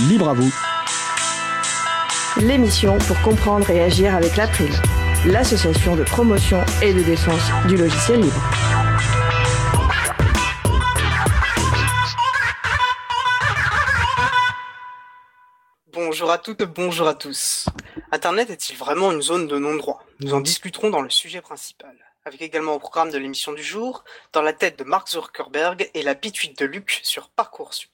Libre à vous. L'émission pour comprendre et agir avec l'April, l'association de promotion et de défense du logiciel libre. Bonjour à toutes, bonjour à tous. Internet est-il vraiment une zone de non-droit? Nous en discuterons dans le sujet principal, avec également au programme de l'émission du jour, dans la tête de Mark Zuckerberg et la pituite de Luc sur Parcoursup.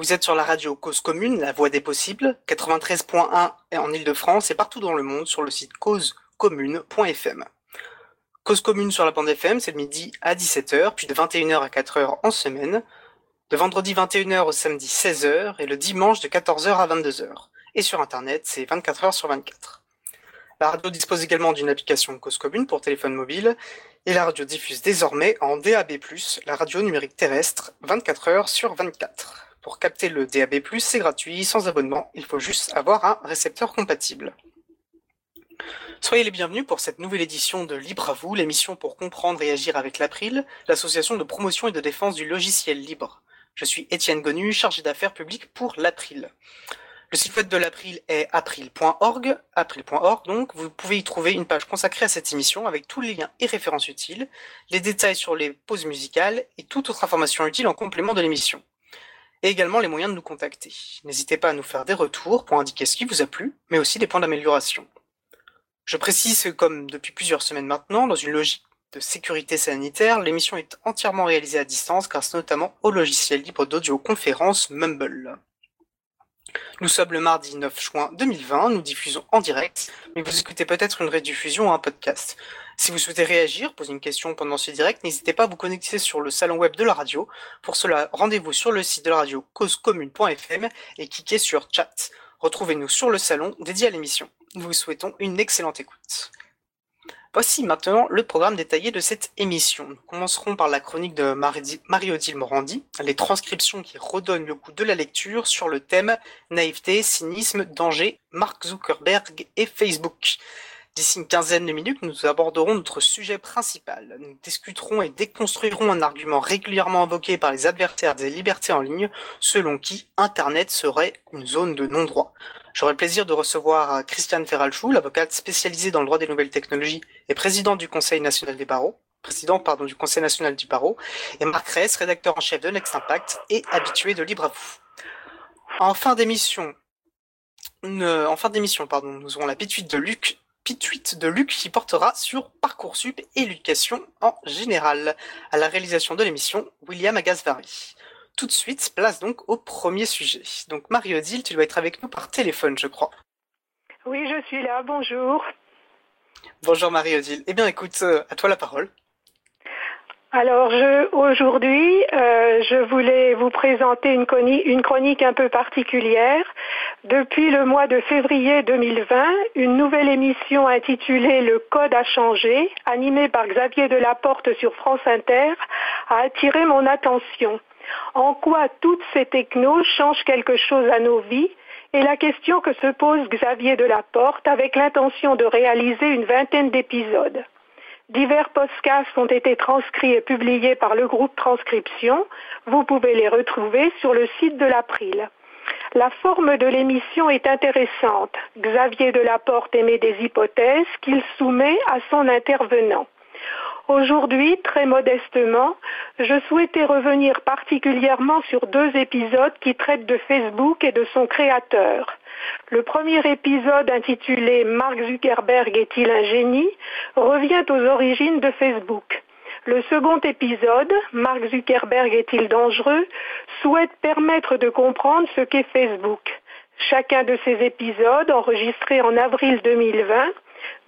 Vous êtes sur la radio Cause Commune, la voix des possibles, 93.1 en Ile-de-France et partout dans le monde sur le site causecommune.fm. Cause Commune sur la bande FM, c'est le midi à 17h, puis de 21h à 4h en semaine, de vendredi 21h au samedi 16h et le dimanche de 14h à 22h. Et sur Internet, c'est 24h sur 24. La radio dispose également d'une application Cause Commune pour téléphone mobile et la radio diffuse désormais en DAB+, la radio numérique terrestre, 24h sur 24. Pour capter le DAB+, c'est gratuit, sans abonnement, il faut juste avoir un récepteur compatible. Soyez les bienvenus pour cette nouvelle édition de Libre à vous, l'émission pour comprendre et agir avec l'April, l'association de promotion et de défense du logiciel libre. Je suis Étienne Gonu, chargé d'affaires publiques pour l'April. Le site web de l'April est april.org, april.org donc. Vous pouvez y trouver une page consacrée à cette émission avec tous les liens et références utiles, les détails sur les pauses musicales et toute autre information utile en complément de l'émission et également les moyens de nous contacter. N'hésitez pas à nous faire des retours pour indiquer ce qui vous a plu, mais aussi des points d'amélioration. Je précise que comme depuis plusieurs semaines maintenant, dans une logique de sécurité sanitaire, l'émission est entièrement réalisée à distance grâce notamment au logiciel libre d'audioconférence Mumble. Nous sommes le mardi 9 juin 2020, nous diffusons en direct, mais vous écoutez peut-être une rediffusion ou un podcast. Si vous souhaitez réagir, poser une question pendant ce direct, n'hésitez pas à vous connecter sur le salon web de la radio. Pour cela, rendez-vous sur le site de la radio causecommune.fm et cliquez sur chat. Retrouvez-nous sur le salon dédié à l'émission. Nous vous souhaitons une excellente écoute. Voici maintenant le programme détaillé de cette émission. Nous commencerons par la chronique de Marie-Odile Morandi, les transcriptions qui redonnent le goût de la lecture sur le thème naïveté, cynisme, danger, Mark Zuckerberg et Facebook. D'ici une quinzaine de minutes, nous aborderons notre sujet principal. Nous discuterons et déconstruirons un argument régulièrement invoqué par les adversaires des libertés en ligne, selon qui Internet serait une zone de non-droit. J'aurai le plaisir de recevoir Christiane Ferralchou, l'avocate spécialisée dans le droit des nouvelles technologies et président du Conseil national des barreaux, président pardon, du Conseil national du barreau, et Marc Ress, rédacteur en chef de Next Impact et habitué de Libre à vous. En fin d'émission, en fin d'émission, pardon, nous aurons la pituite de Luc pituite de Luc qui portera sur Parcoursup et l'éducation en général. À la réalisation de l'émission, William Agasvari. Tout de suite, place donc au premier sujet. Donc Marie-Odile, tu dois être avec nous par téléphone, je crois. Oui, je suis là, bonjour. Bonjour Marie-Odile. Eh bien écoute, euh, à toi la parole. Alors aujourd'hui, euh, je voulais vous présenter une, une, chronique un peu particulière. Depuis le mois de février 2020, une nouvelle émission intitulée Le Code a changé, animée par Xavier Delaporte sur France Inter, a attiré mon attention. En quoi toutes ces technos changent quelque chose à nos vies? Est la question que se pose Xavier Delaporte avec l'intention de réaliser une vingtaine d'épisodes. Divers podcasts ont été transcrits et publiés par le groupe Transcription. Vous pouvez les retrouver sur le site de l'April. La forme de l'émission est intéressante. Xavier Delaporte émet des hypothèses qu'il soumet à son intervenant. Aujourd'hui, très modestement, je souhaitais revenir particulièrement sur deux épisodes qui traitent de Facebook et de son créateur. Le premier épisode intitulé Mark Zuckerberg est-il un génie revient aux origines de Facebook. Le second épisode, Mark Zuckerberg est-il dangereux, souhaite permettre de comprendre ce qu'est Facebook. Chacun de ces épisodes, enregistrés en avril 2020,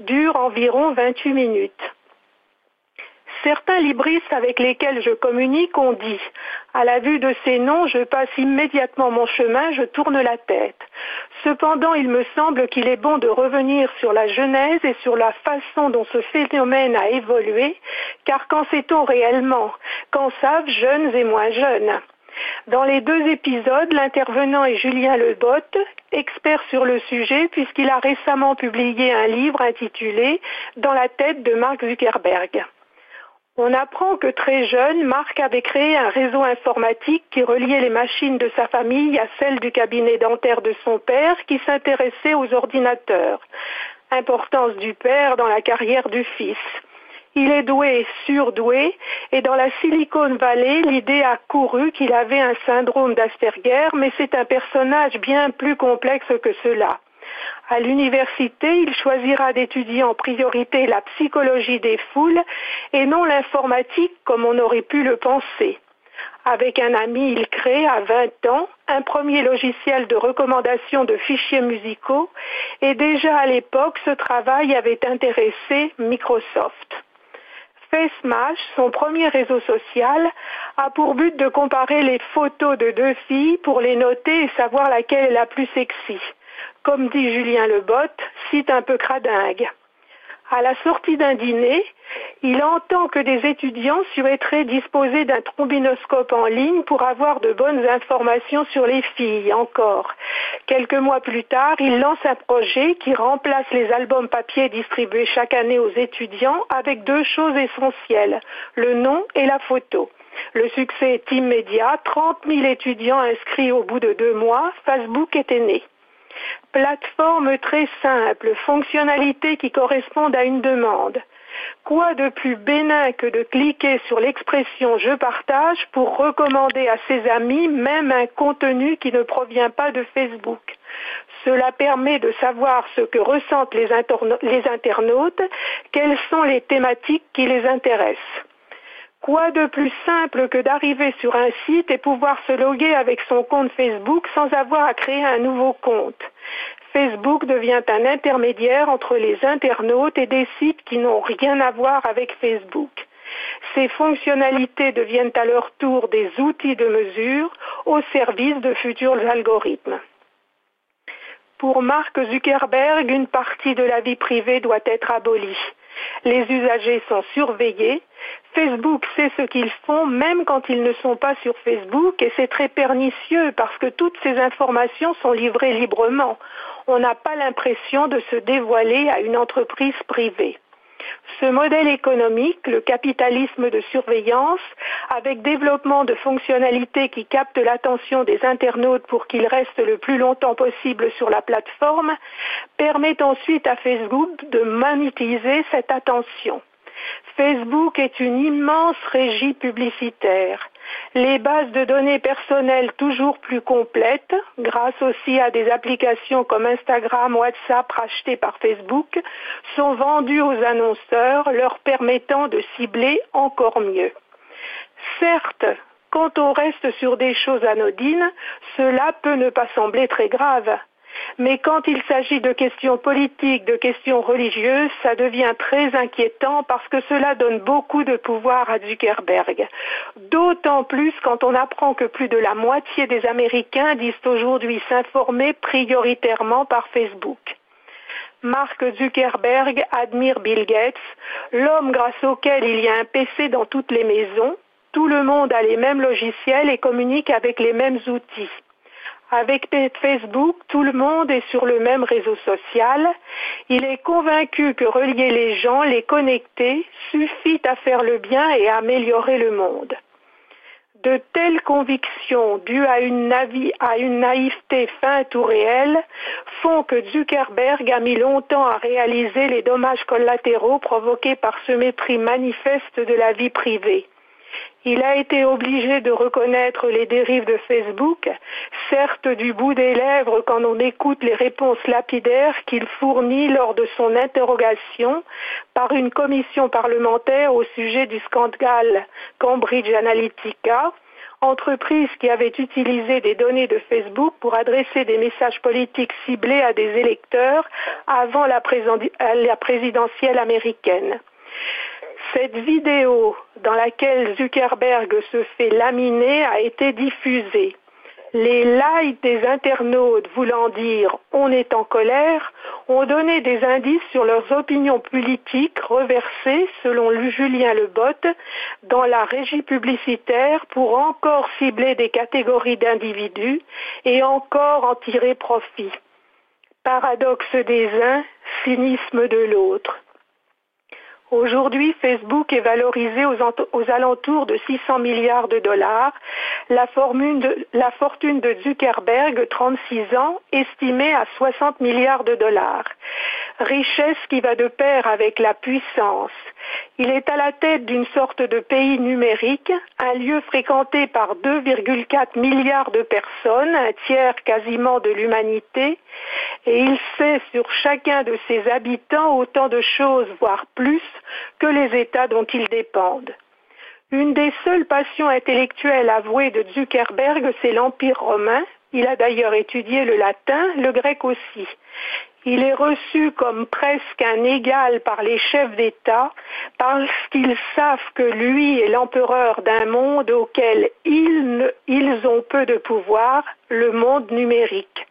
dure environ 28 minutes. Certains libristes avec lesquels je communique ont dit À la vue de ces noms, je passe immédiatement mon chemin, je tourne la tête. Cependant, il me semble qu'il est bon de revenir sur la genèse et sur la façon dont ce phénomène a évolué, car qu'en sait-on réellement Qu'en savent jeunes et moins jeunes? Dans les deux épisodes, l'intervenant est Julien Lebotte, expert sur le sujet puisqu'il a récemment publié un livre intitulé Dans la tête de Mark Zuckerberg. On apprend que très jeune, Marc avait créé un réseau informatique qui reliait les machines de sa famille à celles du cabinet dentaire de son père qui s'intéressait aux ordinateurs. Importance du père dans la carrière du fils. Il est doué, surdoué, et dans la Silicon Valley, l'idée a couru qu'il avait un syndrome d'Asperger, mais c'est un personnage bien plus complexe que cela. À l'université, il choisira d'étudier en priorité la psychologie des foules et non l'informatique comme on aurait pu le penser. Avec un ami, il crée à 20 ans un premier logiciel de recommandation de fichiers musicaux et déjà à l'époque, ce travail avait intéressé Microsoft. FaceMash, son premier réseau social, a pour but de comparer les photos de deux filles pour les noter et savoir laquelle est la plus sexy comme dit Julien Lebotte, cite un peu cradingue. À la sortie d'un dîner, il entend que des étudiants souhaiteraient disposer d'un trombinoscope en ligne pour avoir de bonnes informations sur les filles encore. Quelques mois plus tard, il lance un projet qui remplace les albums papier distribués chaque année aux étudiants avec deux choses essentielles, le nom et la photo. Le succès est immédiat, 30 000 étudiants inscrits au bout de deux mois, Facebook était né. Plateforme très simple, fonctionnalités qui correspondent à une demande. Quoi de plus bénin que de cliquer sur l'expression je partage pour recommander à ses amis même un contenu qui ne provient pas de Facebook Cela permet de savoir ce que ressentent les, les internautes, quelles sont les thématiques qui les intéressent. Quoi de plus simple que d'arriver sur un site et pouvoir se loguer avec son compte Facebook sans avoir à créer un nouveau compte? Facebook devient un intermédiaire entre les internautes et des sites qui n'ont rien à voir avec Facebook. Ces fonctionnalités deviennent à leur tour des outils de mesure au service de futurs algorithmes. Pour Mark Zuckerberg, une partie de la vie privée doit être abolie. Les usagers sont surveillés. Facebook sait ce qu'ils font même quand ils ne sont pas sur Facebook et c'est très pernicieux parce que toutes ces informations sont livrées librement. On n'a pas l'impression de se dévoiler à une entreprise privée. Ce modèle économique, le capitalisme de surveillance, avec développement de fonctionnalités qui captent l'attention des internautes pour qu'ils restent le plus longtemps possible sur la plateforme, permet ensuite à Facebook de monétiser cette attention. Facebook est une immense régie publicitaire. Les bases de données personnelles toujours plus complètes, grâce aussi à des applications comme Instagram, WhatsApp rachetées par Facebook, sont vendues aux annonceurs, leur permettant de cibler encore mieux. Certes, quand on reste sur des choses anodines, cela peut ne pas sembler très grave. Mais quand il s'agit de questions politiques, de questions religieuses, ça devient très inquiétant parce que cela donne beaucoup de pouvoir à Zuckerberg. D'autant plus quand on apprend que plus de la moitié des Américains disent aujourd'hui s'informer prioritairement par Facebook. Mark Zuckerberg admire Bill Gates, l'homme grâce auquel il y a un PC dans toutes les maisons. Tout le monde a les mêmes logiciels et communique avec les mêmes outils. Avec Facebook, tout le monde est sur le même réseau social. Il est convaincu que relier les gens, les connecter, suffit à faire le bien et à améliorer le monde. De telles convictions, dues à une, naïveté feinte ou réelle, font que Zuckerberg a mis longtemps à réaliser les dommages collatéraux provoqués par ce mépris manifeste de la vie privée. Il a été obligé de reconnaître les dérives de Facebook, certes du bout des lèvres quand on écoute les réponses lapidaires qu'il fournit lors de son interrogation par une commission parlementaire au sujet du scandale Cambridge Analytica, entreprise qui avait utilisé des données de Facebook pour adresser des messages politiques ciblés à des électeurs avant la, présidentielle américaine. Cette vidéo dans laquelle Zuckerberg se fait laminer a été diffusée. Les likes des internautes voulant dire on est en colère ont donné des indices sur leurs opinions politiques reversées, selon Julien Lebotte, dans la régie publicitaire pour encore cibler des catégories d'individus et encore en tirer profit. Paradoxe des uns, cynisme de l'autre. Aujourd'hui, Facebook est valorisé aux, alentours de 600 milliards de dollars. La, fortune de Zuckerberg, 36 ans, estimée à 60 milliards de dollars. Richesse qui va de pair avec la puissance. Il est à la tête d'une sorte de pays numérique, un lieu fréquenté par 2,4 milliards de personnes, un tiers quasiment de l'humanité, et il sait sur chacun de ses habitants autant de choses, voire plus, que les États dont ils dépendent. Une des seules passions intellectuelles avouées de Zuckerberg, c'est l'Empire romain. Il a d'ailleurs étudié le latin, le grec aussi. Il est reçu comme presque un égal par les chefs d'État parce qu'ils savent que lui est l'empereur d'un monde auquel ils, ont peu de pouvoir, le monde numérique.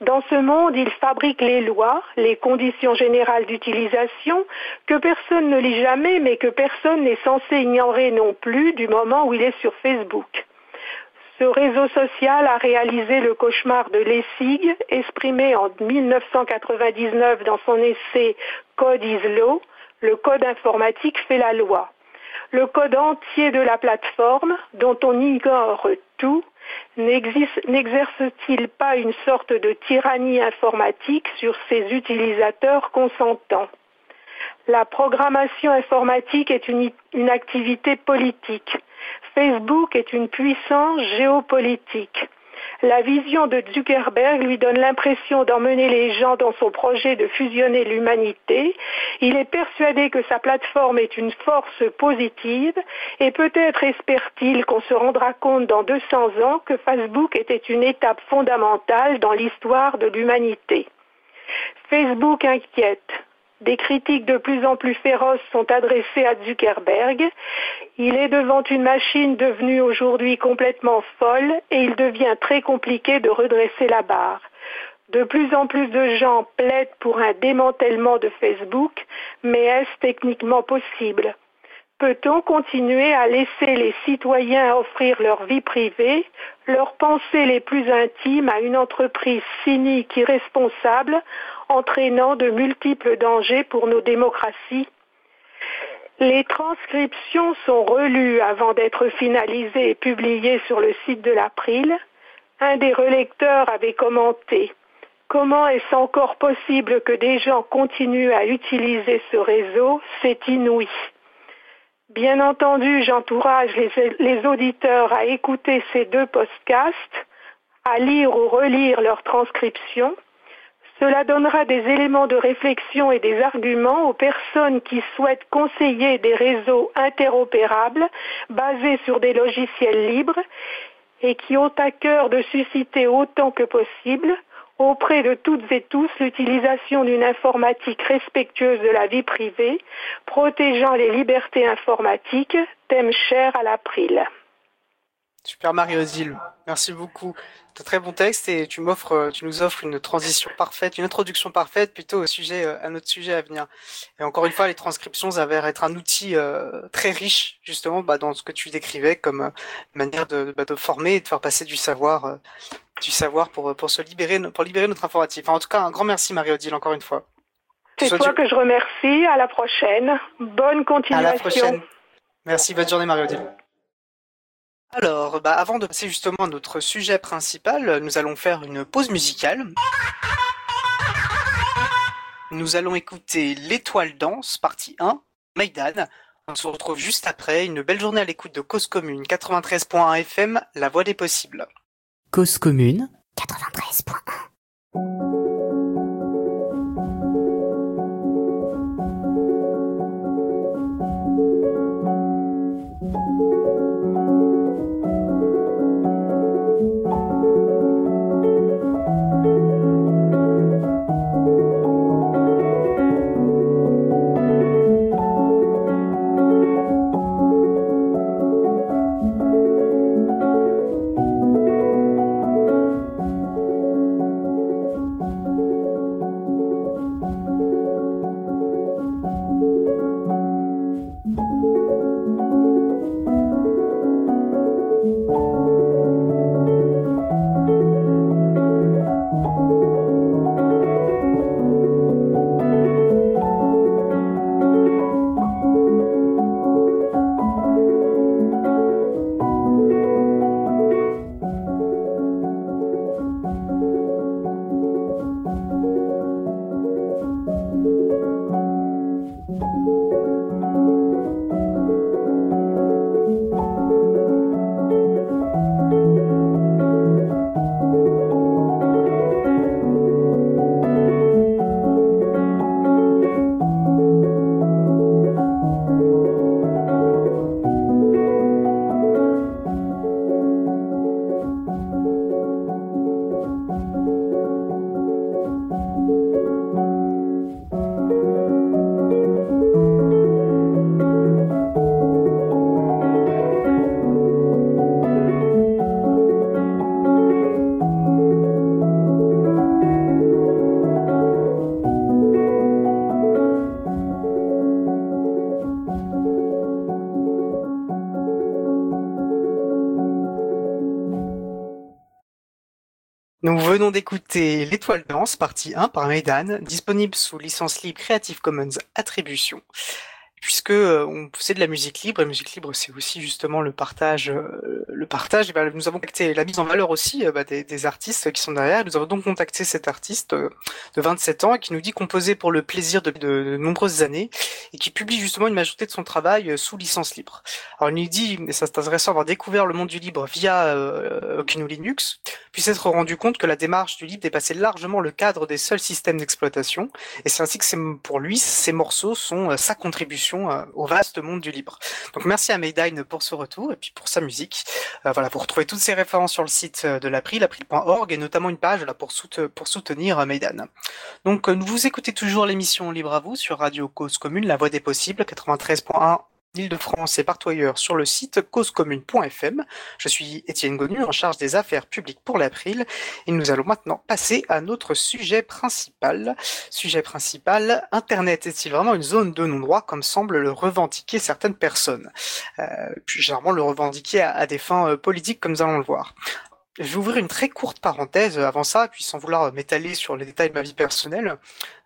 Dans ce monde, il fabrique les lois, les conditions générales d'utilisation, que personne ne lit jamais, mais que personne n'est censé ignorer non plus du moment où il est sur Facebook. Ce réseau social a réalisé le cauchemar de Lessig, exprimé en 1999 dans son essai Code is Law, le code informatique fait la loi. Le code entier de la plateforme, dont on ignore tout, n'exerce-t-il pas une sorte de tyrannie informatique sur ses utilisateurs consentants? La programmation informatique est une, une activité politique. Facebook est une puissance géopolitique. La vision de Zuckerberg lui donne l'impression d'emmener les gens dans son projet de fusionner l'humanité. Il est persuadé que sa plateforme est une force positive et peut-être espère-t-il qu'on se rendra compte dans 200 ans que Facebook était une étape fondamentale dans l'histoire de l'humanité. Facebook inquiète. Des critiques de plus en plus féroces sont adressées à Zuckerberg. Il est devant une machine devenue aujourd'hui complètement folle et il devient très compliqué de redresser la barre. De plus en plus de gens plaident pour un démantèlement de Facebook, mais est-ce techniquement possible? Peut-on continuer à laisser les citoyens offrir leur vie privée, leurs pensées les plus intimes à une entreprise cynique, irresponsable, entraînant de multiples dangers pour nos démocraties les transcriptions sont relues avant d'être finalisées et publiées sur le site de l'April. Un des relecteurs avait commenté Comment est-ce encore possible que des gens continuent à utiliser ce réseau? C'est inouï. Bien entendu, j'encourage les, auditeurs à écouter ces deux podcasts, à lire ou relire leurs transcriptions. Cela donnera des éléments de réflexion et des arguments aux personnes qui souhaitent conseiller des réseaux interopérables basés sur des logiciels libres et qui ont à cœur de susciter autant que possible auprès de toutes et tous l'utilisation d'une informatique respectueuse de la vie privée, protégeant les libertés informatiques, thème cher à l'April. Super Mario Zil, merci beaucoup. Un très bon texte et tu m'offres, tu nous offres une transition parfaite, une introduction parfaite plutôt au sujet, euh, à notre sujet à venir. Et encore une fois, les transcriptions s'avèrent être un outil euh, très riche justement bah, dans ce que tu décrivais comme euh, manière de, bah, de former et de faire passer du savoir du savoir pour, pour se libérer, pour libérer notre informatif. en tout cas, un grand merci Marie-Odile encore une fois. C'est toi que je remercie. À la prochaine. Bonne continuation. À la prochaine. Merci, bonne journée Marie-Odile. Alors, bah, avant de passer justement à notre sujet principal, nous allons faire une pause musicale. Nous allons écouter L'étoile danse, partie 1, Maïdan. On se retrouve juste après. Une belle journée à l'écoute de Cause Commune 93.1 FM, la voix des possibles. Cause commune 93.1 d'écouter L'étoile danse, partie 1 par Maidan, disponible sous licence libre Creative Commons Attribution puisque euh, on c'est de la musique libre et musique libre c'est aussi justement le partage euh, le partage et ben, nous avons contacté la mise en valeur aussi euh, bah, des, artistes qui sont derrière. Nous avons donc contacté cet artiste de 27 ans qui nous dit composer pour le plaisir de, de, nombreuses années et qui publie justement une majorité de son travail sous licence libre. Alors il nous dit et ça c'est intéressant d'avoir découvert le monde du libre via euh, GNU Linux puis s'être rendu compte que la démarche du libre dépassait largement le cadre des seuls systèmes d'exploitation et c'est ainsi que pour lui ces morceaux sont sa contribution euh, au vaste monde du libre. Donc merci à Maydine pour ce retour et puis pour sa musique. Euh, voilà, vous retrouvez toutes ces références sur le site euh, de l'April, l'April.org et notamment une page là pour, pour soutenir Maydane. Donc vous écoutez toujours l'émission Libre à vous sur Radio Cause Commune, la voix des possibles, 93.1 Île-de-France et partout ailleurs sur le site causecommune.fm. Je suis Étienne Gonu en charge des affaires publiques pour l'April et nous allons maintenant passer à notre sujet principal. Sujet principal, Internet est-il vraiment une zone de non-droit comme semblent le revendiquer certaines personnes? Euh, généralement le revendiquer à, des fins euh, politiques comme nous allons le voir. Je vais ouvrir une très courte parenthèse avant ça, puis sans vouloir m'étaler sur les détails de ma vie personnelle.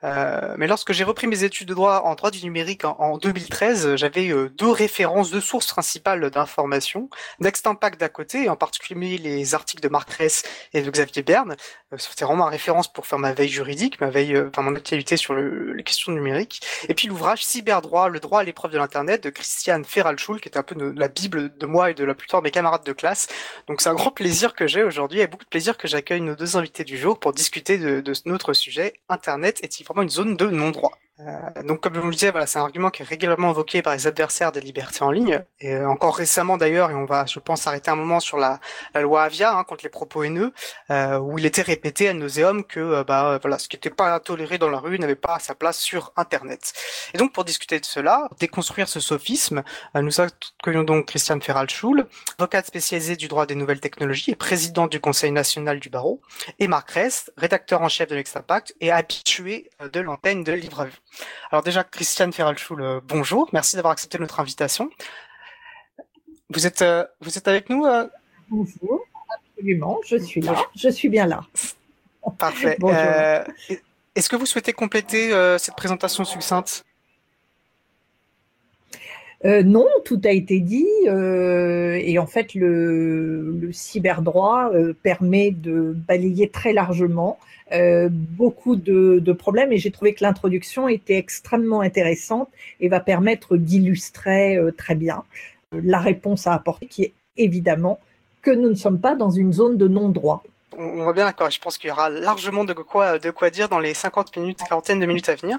Euh, mais lorsque j'ai repris mes études de droit en droit du numérique en, 2013, j'avais euh, deux références, deux sources principales d'informations. Next Impact d'à côté, en particulier les articles de Marc Ress et de Xavier Berne. Euh, C'était vraiment ma référence pour faire ma veille juridique, ma veille, enfin mon actualité sur le, les questions numériques. Et puis l'ouvrage Cyberdroit, le droit à l'épreuve de l'Internet de Christiane Ferralschul, qui est un peu la bible de moi et de la plupart de mes camarades de classe. Donc c'est un grand plaisir que j'ai aujourd'hui et beaucoup de plaisir que j'accueille nos deux invités du jour pour discuter de, de notre sujet. Internet est-il une zone de non-droit. Euh, donc, comme je vous le disais, voilà, c'est un argument qui est régulièrement invoqué par les adversaires des libertés en ligne. Et euh, encore récemment, d'ailleurs, et on va, je pense, arrêter un moment sur la, loi Avia hein, contre les propos haineux, euh, où il était répété à nauséum que, bah, voilà, ce qui n'était pas toléré dans la rue n'avait pas sa place sur Internet. Et donc, pour discuter de cela, déconstruire ce sophisme, nous accueillons donc Christiane Ferral-Schul, avocate spécialisée du droit des nouvelles technologies et présidente du Conseil national du barreau, et Marc Rest, rédacteur en chef de l'Extrapact et habitué de l'antenne de Livre à. Alors déjà, Christiane Ferralchoul, euh, bonjour, merci d'avoir accepté notre invitation. Vous êtes, euh, vous êtes avec nous euh Bonjour, absolument, je suis là, je suis bien là. Parfait. Est-ce que vous souhaitez compléter cette présentation succincte? Non, tout a été dit et en fait le, cyberdroit permet de balayer très largement euh, beaucoup de, problèmes et j'ai trouvé que l'introduction était extrêmement intéressante et va permettre d'illustrer euh, très bien euh, la réponse à apporter qui est évidemment que nous ne sommes pas dans une zone de non-droit. On voit bien d'accord, je pense qu'il y aura largement de quoi, de quoi dire dans les 50 minutes, quarantaine de minutes à venir.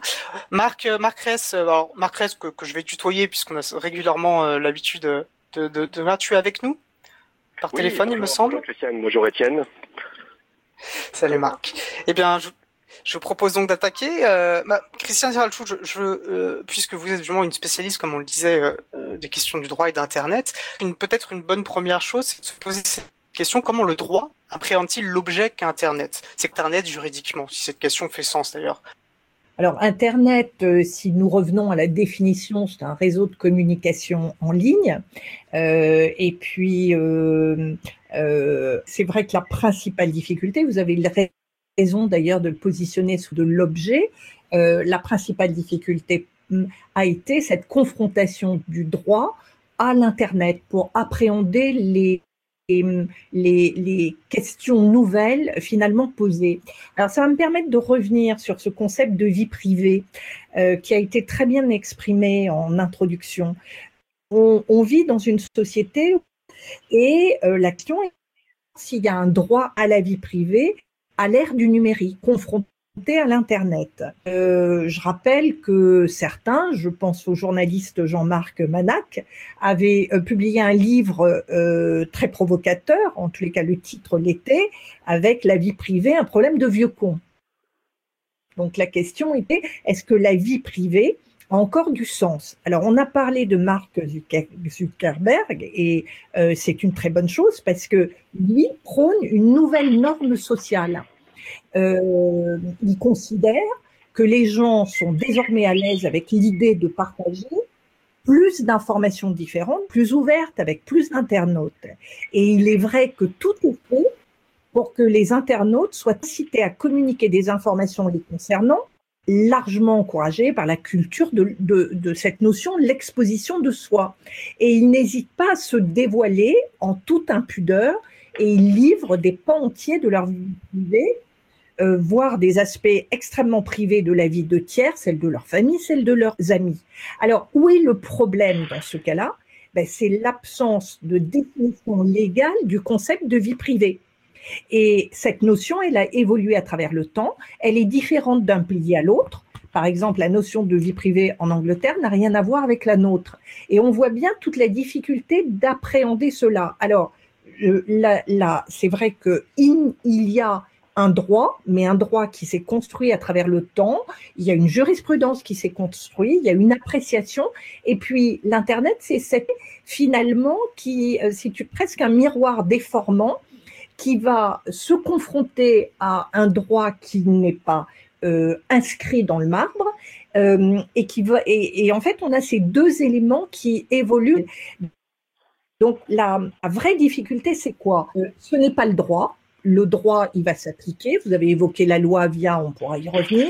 Marc, Marc Ress, alors Marc Ress que, que je vais tutoyer puisqu'on a régulièrement l'habitude de, de, de, de, tu es avec nous? Par téléphone, il me semble. Bonjour Christiane, bonjour Étienne. Salut Marc. Eh bien, je, je propose donc d'attaquer. Euh, bah, Christian Zeralchou, je, je euh, puisque vous êtes vraiment une spécialiste, comme on le disait, euh, euh, des questions du droit et d'Internet, peut-être une bonne première chose, c'est de se poser cette question comment le droit appréhende-t-il l'objet qu'Internet? C'est Internet juridiquement, si cette question fait sens d'ailleurs. Alors, Internet, euh, si nous revenons à la définition, c'est un réseau de communication en ligne. Euh, et puis, euh, c'est vrai que la principale difficulté, vous avez raison d'ailleurs de le positionner sous de l'objet, la principale difficulté hum, a été cette confrontation du droit à l'Internet pour appréhender les les, questions nouvelles finalement posées. Alors ça va me permettre de revenir sur ce concept de vie privée euh, qui a été très bien exprimé en introduction. On, vit dans une société et euh, la question est s'il y a un droit à la vie privée à l'ère du numérique, confronté à l'Internet. Euh, je rappelle que certains, je pense au journaliste Jean-Marc Manac, avaient euh, publié un livre euh, très provocateur, en tous les cas le titre l'était, avec la vie privée, un problème de vieux con. Donc la question était, est-ce que la vie privée a encore du sens? Alors on a parlé de Mark Zuckerberg et c'est une très bonne chose parce que lui prône une nouvelle norme sociale euh, il considère que les gens sont désormais à l'aise avec l'idée de partager plus d'informations différentes, plus ouvertes, avec plus d'internautes. Et il est vrai que tout est fait pour que les internautes soient incités à communiquer des informations les concernant, largement encouragés par la culture de, de, cette notion de l'exposition de soi. Et ils n'hésitent pas à se dévoiler en toute impudeur et ils livrent des pans entiers de leur vie privée, euh, voire des aspects extrêmement privés de la vie de tiers, celle de leur famille, celle de leurs amis. Alors, où est le problème dans ce cas-là? Ben, C'est l'absence de définition légale du concept de vie privée. Et cette notion, elle a évolué à travers le temps. Elle est différente d'un pays à l'autre. Par exemple, la notion de vie privée en Angleterre n'a rien à voir avec la nôtre. Et on voit bien toute la difficulté d'appréhender cela. Alors, là, c'est vrai qu'il il y a un droit, mais un droit qui s'est construit à travers le temps. Il y a une jurisprudence qui s'est construite, il y a une appréciation. Et puis, l'Internet, c'est finalement qui, euh, presque un miroir déformant qui va se confronter à un droit qui n'est pas euh, inscrit dans le marbre euh, et qui va et, en fait on a ces deux éléments qui évoluent. Donc la, vraie difficulté c'est quoi? Euh, Ce n'est pas le droit. Le droit il va s'appliquer. Vous avez évoqué la loi via, on pourra y revenir.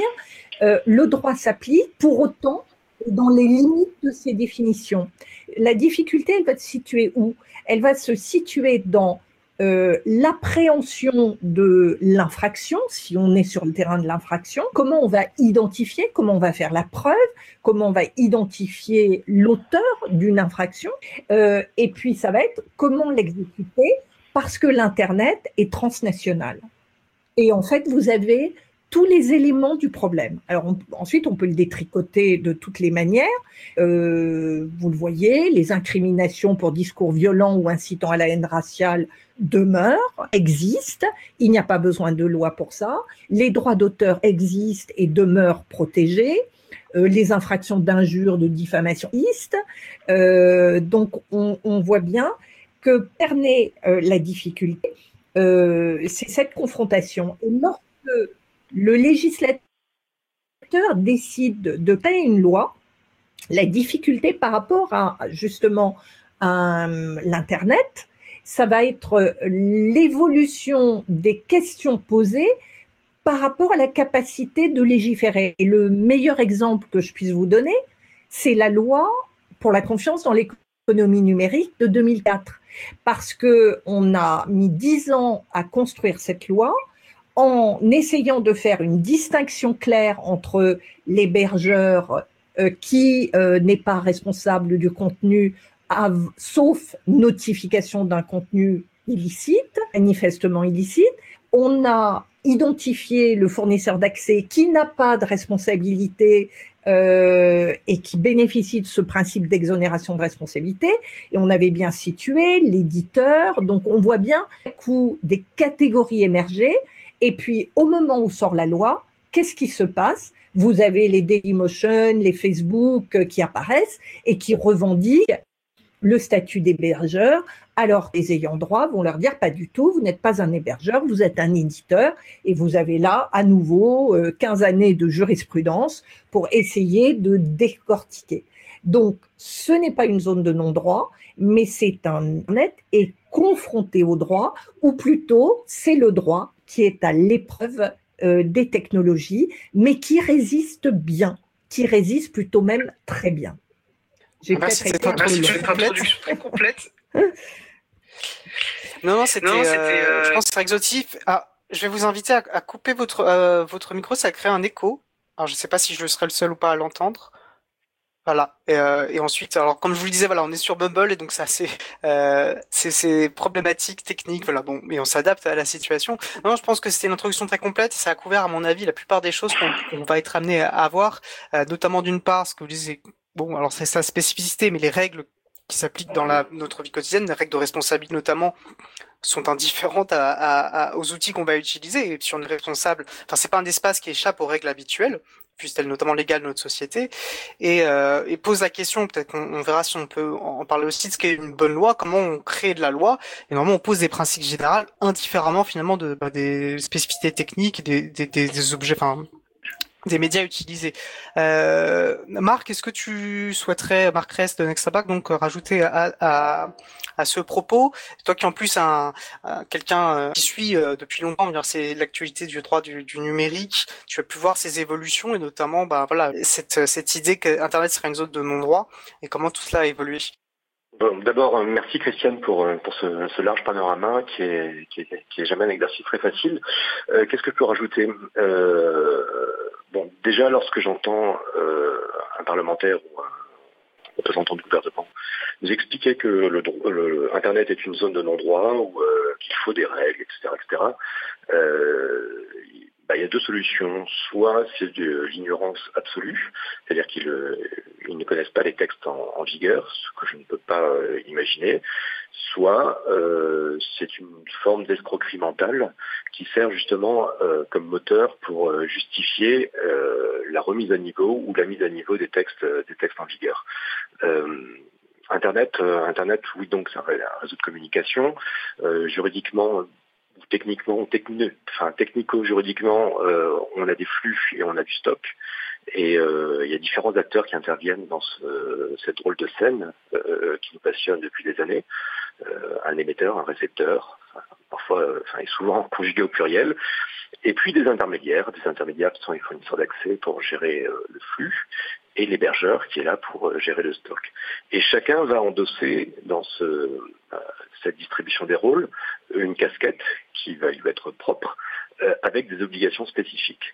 le droit s'applique. Pour autant, dans les limites de ces définitions. La difficulté, elle va se situer où? Elle va se situer dans euh, l'appréhension de l'infraction, si on est sur le terrain de l'infraction, comment on va identifier, comment on va faire la preuve, comment on va identifier l'auteur d'une infraction, euh, et puis ça va être comment l'exécuter, parce que l'Internet est transnational. Et en fait, vous avez tous les éléments du problème. Alors ensuite, on peut le détricoter de toutes les manières. Euh, vous le voyez, les incriminations pour discours violents ou incitant à la haine raciale demeurent, existent. Il n'y a pas besoin de loi pour ça. Les droits d'auteur existent et demeurent protégés. Euh, les infractions d'injures, de diffamation existent. Euh, donc on, on, voit bien que permet euh, la difficulté, euh, c'est cette confrontation. Et lorsque le législateur décide de créer une loi, la difficulté par rapport à justement à l'Internet, ça va être l'évolution des questions posées par rapport à la capacité de légiférer. Et le meilleur exemple que je puisse vous donner, c'est la loi pour la confiance dans l'économie numérique de 2004. Parce que on a mis dix ans à construire cette loi, en essayant de faire une distinction claire entre l'hébergeur euh, qui euh, n'est pas responsable du contenu, sauf notification d'un contenu illicite, manifestement illicite. On a identifié le fournisseur d'accès qui n'a pas de responsabilité euh, et qui bénéficie de ce principe d'exonération de responsabilité. Et on avait bien situé l'éditeur. Donc on voit bien coup des catégories émergées et puis, au moment où sort la loi, qu'est-ce qui se passe? Vous avez les Dailymotion, les Facebook euh, qui apparaissent et qui revendiquent le statut d'hébergeur, alors les ayants droit vont leur dire pas du tout, vous n'êtes pas un hébergeur, vous êtes un éditeur, et vous avez là à nouveau 15 euh, années de jurisprudence pour essayer de décortiquer. Donc, ce n'est pas une zone de non-droit, mais c'est un net et confronté au droit, ou plutôt c'est le droit qui est à l'épreuve euh, des technologies, mais qui résiste bien, qui résiste plutôt même très bien. J'ai ah bah, cette introduction très complète. non, non, c'était, euh, euh, je pense, très exotique. Ah, je vais vous inviter à, à couper votre votre micro, ça crée un écho. Alors, je ne sais pas si je serai le seul ou pas à l'entendre. Voilà. Et, euh, et, ensuite, alors comme je vous le disais, voilà, on est sur Bumble et donc ça c'est euh, c'est problématique technique, voilà. Bon, mais on s'adapte à la situation. Non, je pense que c'était une introduction très complète. Ça a couvert, à mon avis, la plupart des choses qu'on va être amené à avoir, euh, notamment d'une part, ce que vous disiez. Bon, alors c'est sa spécificité, mais les règles qui s'appliquent dans la, notre vie quotidienne, les règles de responsabilité notamment, sont indifférentes à, à, aux outils qu'on va utiliser. Et si on est responsable, enfin c'est pas un espace qui échappe aux règles habituelles puisqu'elle est notamment légale de notre société, et, euh, et pose la question, peut-être qu'on verra si on peut en parler aussi, de ce qu'est une bonne loi, comment on crée de la loi, et normalement on pose des principes généraux indifféremment finalement de, bah, des spécificités techniques, des, des, des, objets, enfin des médias utilisés. Euh, Marc, est-ce que tu souhaiterais, Marc Rest de Nextabac, donc rajouter à, à, à, ce propos, toi qui en plus un, quelqu'un euh, qui suit euh, depuis longtemps, c'est l'actualité du droit du, du, numérique, tu as pu voir ces évolutions et notamment, bah voilà, cette, cette idée qu'Internet serait une zone de non-droit et comment tout cela a évolué? D'abord, euh, merci Christiane pour, euh, pour ce, ce, large panorama qui est, qui est, qui est, jamais un exercice très facile. Euh, Qu'est-ce que je peux rajouter? Euh, Bon, déjà, lorsque j'entends euh, un parlementaire ou un représentant du gouvernement nous expliquer que le, Internet est une zone de non-droit ou qu'il faut des règles, etc., etc., bah, il y a deux solutions. Soit c'est de l'ignorance absolue, c'est-à-dire qu'ils euh, ne connaissent pas les textes en, vigueur, ce que je ne peux pas euh, imaginer. Soit euh, c'est une forme d'escroquerie mentale qui sert justement comme moteur pour justifier la remise à niveau ou la mise à niveau des textes, des textes en vigueur. Internet, Internet, oui, donc c'est un réseau de communication. juridiquement, techniquement, enfin, technico-juridiquement, euh, on a des flux et on a du stock. Et euh, il y a différents acteurs qui interviennent dans ce, cette drôle de scène euh, qui nous passionne depuis des années. un émetteur, un récepteur, parfois, et souvent conjugué au pluriel. Et puis des intermédiaires, des intermédiaires qui sont les fournisseurs d'accès pour gérer le flux et l'hébergeur qui est là pour gérer le stock. Et chacun va endosser dans ce, cette distribution des rôles une casquette qui va lui être propre euh, avec des obligations spécifiques.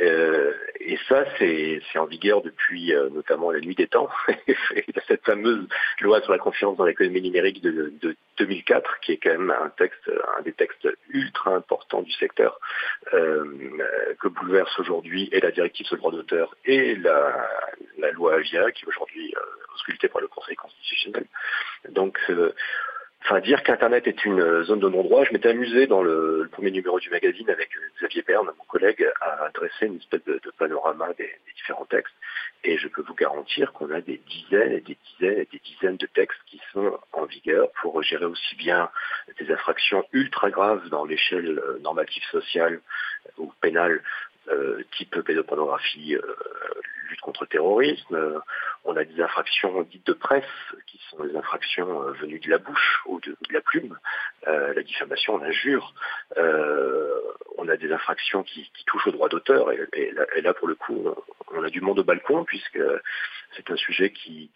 Euh, et ça, c'est en vigueur depuis euh, notamment la nuit des temps. cette fameuse loi sur la confiance dans l'économie numérique de, de, 2004, qui est quand même un texte, un des textes ultra importants du secteur, euh, que bouleverse aujourd'hui et la directive sur le droit d'auteur et la, la loi Avia, qui est aujourd'hui auscultée par le Conseil constitutionnel. Donc enfin dire qu'Internet est une zone de non-droit. Je m'étais amusé dans le, premier numéro du magazine avec Xavier Berne, mon collègue, à dresser une espèce de, panorama des, différents textes. Et je peux vous garantir qu'on a des dizaines et des dizaines et des dizaines de textes qui sont en vigueur pour gérer aussi bien des infractions ultra graves dans l'échelle normative sociale ou pénale euh, type pédopornographie, euh, lutte contre le terrorisme. on a des infractions dites de presse, qui sont des infractions euh, venues de la bouche ou de, la plume, la diffamation, l'injure. on a des infractions qui, touchent au droit d'auteur, et, là, pour le coup, on a du monde au balcon, puisque c'est un sujet qui,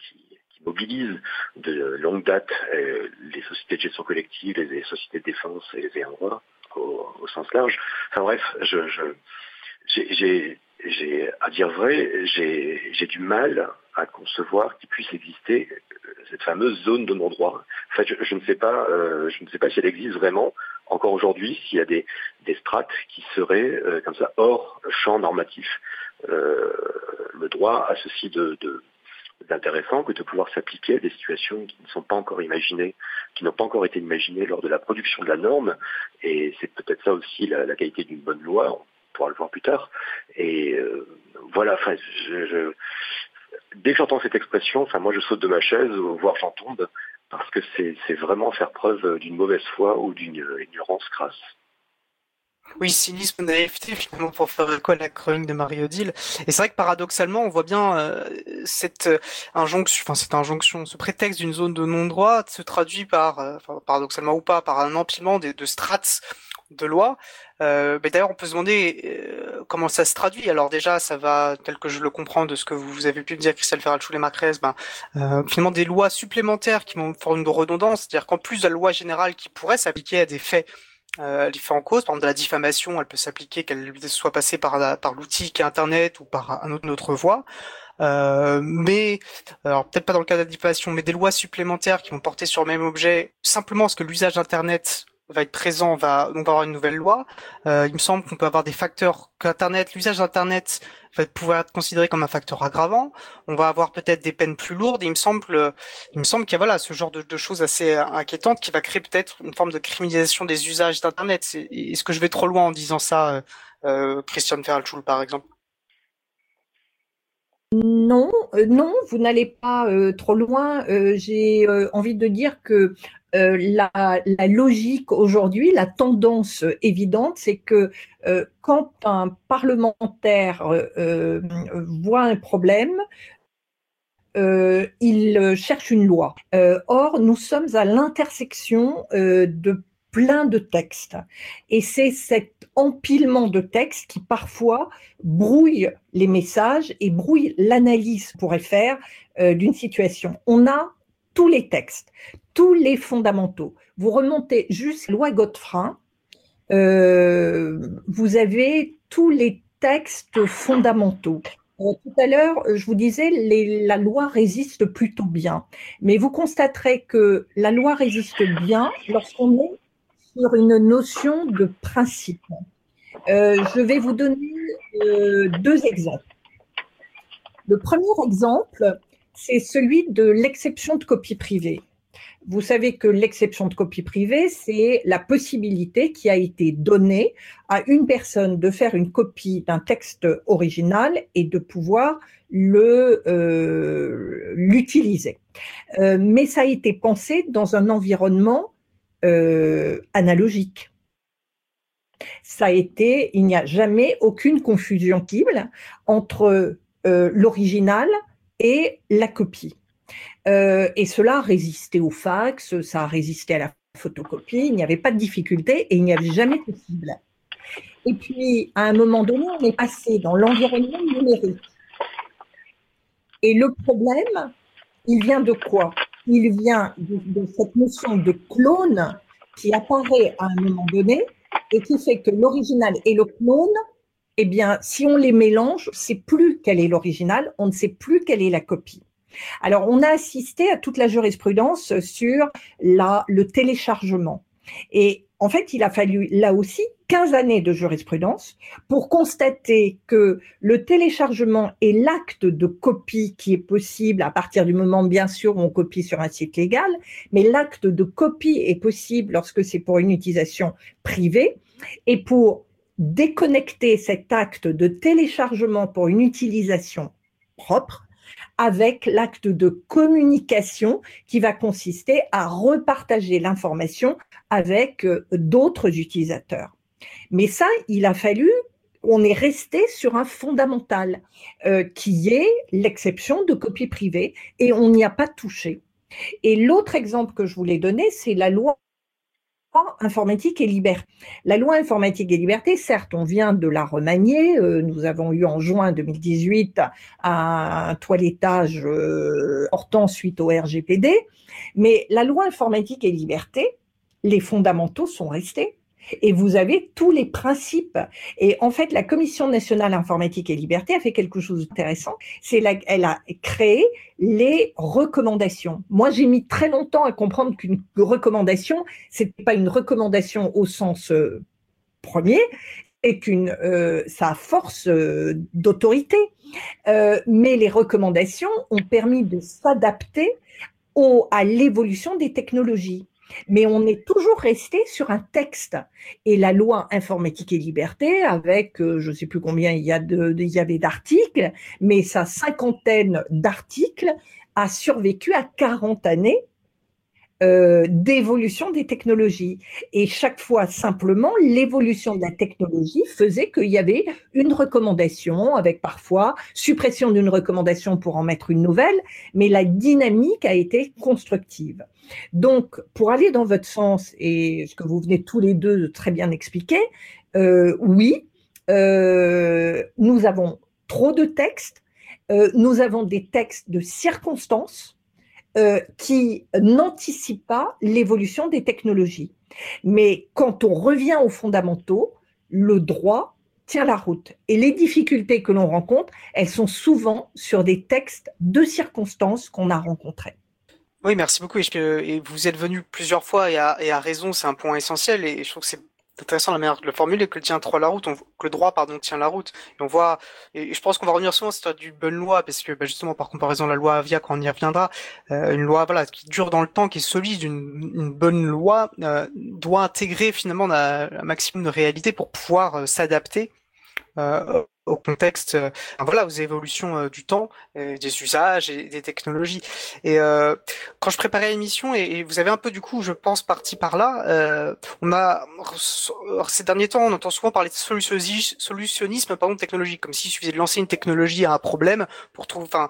mobilise de longue date les sociétés de gestion collective, les, sociétés de défense et les ayants droit au, sens large. Enfin bref, je, je j'ai, à dire vrai, j'ai du mal à concevoir qu'il puisse exister euh, cette fameuse zone de non-droit. En fait, je, ne sais pas, euh, je ne sais pas si elle existe vraiment encore aujourd'hui, s'il y a des, des strates qui seraient euh, comme ça hors champ normatif. le droit a ceci de, d'intéressant que de pouvoir s'appliquer à des situations qui ne sont pas encore imaginées, qui n'ont pas encore été imaginées lors de la production de la norme. Et c'est peut-être ça aussi la, la qualité d'une bonne loi pourra le voir plus tard. Et euh, voilà, dès que j'entends cette expression, moi je saute de ma chaise, voire j'en tombe, parce que c'est vraiment faire preuve d'une mauvaise foi ou d'une ignorance crasse. Oui, cynisme, naïveté, finalement, pour faire quoi la chronique de Marie-Odile. Et c'est vrai que paradoxalement, on voit bien euh, cette injonction, enfin cette injonction, ce prétexte d'une zone de non-droit se traduit par, euh, paradoxalement ou pas, par un empilement de, de strates de loi. Euh, mais d'ailleurs, on peut se demander euh, comment ça se traduit. Alors déjà, ça va, tel que je le comprends de ce que vous avez pu me dire, Christelle Ferralchou et Macrez, ben, euh, finalement des lois supplémentaires qui vont une redondance, c'est-à-dire qu'en plus de la loi générale qui pourrait s'appliquer à des faits euh, les faits en cause, par exemple de la diffamation, elle peut s'appliquer qu'elle soit passée par, par l'outil qui est Internet ou par un autre, une autre voie. Euh, mais alors peut-être pas dans le cas de la diffamation, mais des lois supplémentaires qui vont porter sur le même objet simplement parce que l'usage d'Internet va être présent, on va, avoir une nouvelle loi. Euh, il me semble qu'on peut avoir des facteurs qu'Internet, l'usage d'Internet va pouvoir être considéré comme un facteur aggravant. On va avoir peut-être des peines plus lourdes. il me semble, il me semble qu'il y a voilà ce genre de, choses assez inquiétantes qui va créer peut-être une forme de criminalisation des usages d'Internet. Est-ce que je vais trop loin en disant ça, euh, euh Christian Feralchul par exemple? Non, euh, non, vous n'allez pas trop loin. J'ai envie de dire que euh, la, logique aujourd'hui, la tendance évidente, c'est que euh, quand un parlementaire euh, voit un problème, il cherche une loi. or, nous sommes à l'intersection de plein de textes. Et c'est cet empilement de textes qui parfois brouille les messages et brouille l'analyse pourrait faire d'une situation. On a tous les textes, tous les fondamentaux. Vous remontez juste loi Godefroy, euh, vous avez tous les textes fondamentaux. Euh, tout à l'heure, je vous disais, la loi résiste plutôt bien. Mais vous constaterez que la loi résiste bien lorsqu'on est sur une notion de principe. Euh, je vais vous donner deux exemples. Le premier exemple, c'est celui de l'exception de copie privée. Vous savez que l'exception de copie privée, c'est la possibilité qui a été donnée à une personne de faire une copie d'un texte original et de pouvoir euh, l'utiliser. Euh, mais ça a été pensé dans un environnement euh, analogique. Ça a été, il n'y a jamais aucune confusion entre l'original et la copie. Euh, et cela a résisté au fax, ça a résisté à la photocopie, il n'y avait pas de difficulté et il n'y avait jamais possible. Et puis, à un moment donné, on est passé dans l'environnement numérique. Et le problème, il vient de quoi? Il vient de, cette notion de clone qui apparaît à un moment donné et qui fait que l'original et le clone, eh bien, si on les mélange, c'est plus quel est l'original, on ne sait plus quelle est la copie. Alors, on a assisté à toute la jurisprudence sur le téléchargement. Et en fait, il a fallu là aussi 15 années de jurisprudence pour constater que le téléchargement est l'acte de copie qui est possible à partir du moment, bien sûr, où on copie sur un site légal, mais l'acte de copie est possible lorsque c'est pour une utilisation privée. Et pour déconnecter cet acte de téléchargement pour une utilisation propre, avec l'acte de communication qui va consister à repartager l'information avec euh, d'autres utilisateurs. Mais ça, il a fallu, on est resté sur un fondamental euh, qui est l'exception de copie privée et on n'y a pas touché. Et l'autre exemple que je voulais donner, c'est la loi informatique et liberté. La loi informatique et liberté, certes, on vient de la remanier. Euh, nous avons eu en juin 2018 un toilettage euh, suite au RGPD. Mais la loi informatique et liberté, les fondamentaux sont restés et vous avez tous les principes. Et en fait, la Commission nationale informatique et liberté a fait quelque chose d'intéressant. C'est elle a créé les recommandations. Moi, j'ai mis très longtemps à comprendre qu'une recommandation, c'était pas une recommandation au sens euh, premier, et qu'une euh, force euh, d'autorité. mais les recommandations ont permis de s'adapter à l'évolution des technologies mais on est toujours resté sur un texte. Et la loi informatique et liberté, avec euh, je ne sais plus combien il y, a de, il y avait d'articles, mais sa cinquantaine d'articles a survécu à 40 années euh, d'évolution des technologies. Et chaque fois, simplement, l'évolution de la technologie faisait qu'il y avait une recommandation, avec parfois suppression d'une recommandation pour en mettre une nouvelle, mais la dynamique a été constructive. Donc, pour aller dans votre sens, et ce que vous venez tous les deux de très bien expliquer, euh, oui, euh, nous avons trop de textes, nous avons des textes de circonstances, euh, qui n'anticipe pas l'évolution des technologies. Mais quand on revient aux fondamentaux, le droit tient la route. Et les difficultés que l'on rencontre, elles sont souvent sur des textes de circonstances qu'on a rencontrés. Oui, merci beaucoup. Et, vous êtes venu plusieurs fois et à, et à raison, c'est un point essentiel. Et je trouve que c'est intéressant la manière de le formuler, que le tient que le droit pardon tient la route. On voit, et je pense qu'on va revenir souvent sur du bonne loi, parce que bah, justement par comparaison la loi Avia, quand on y reviendra, euh, une loi voilà qui dure dans le temps, qui est solide, une, une bonne loi euh, doit intégrer finalement un, maximum de réalité pour pouvoir euh, s'adapter au contexte, voilà, aux évolutions du temps, des usages et des technologies. Et quand je préparais l'émission, et, vous avez un peu du coup, je pense, parti par là, on a ces derniers temps, on entend souvent parler de solutionnisme, pardon, technologique, comme s'il suffisait de lancer une technologie à un problème pour trouver, enfin,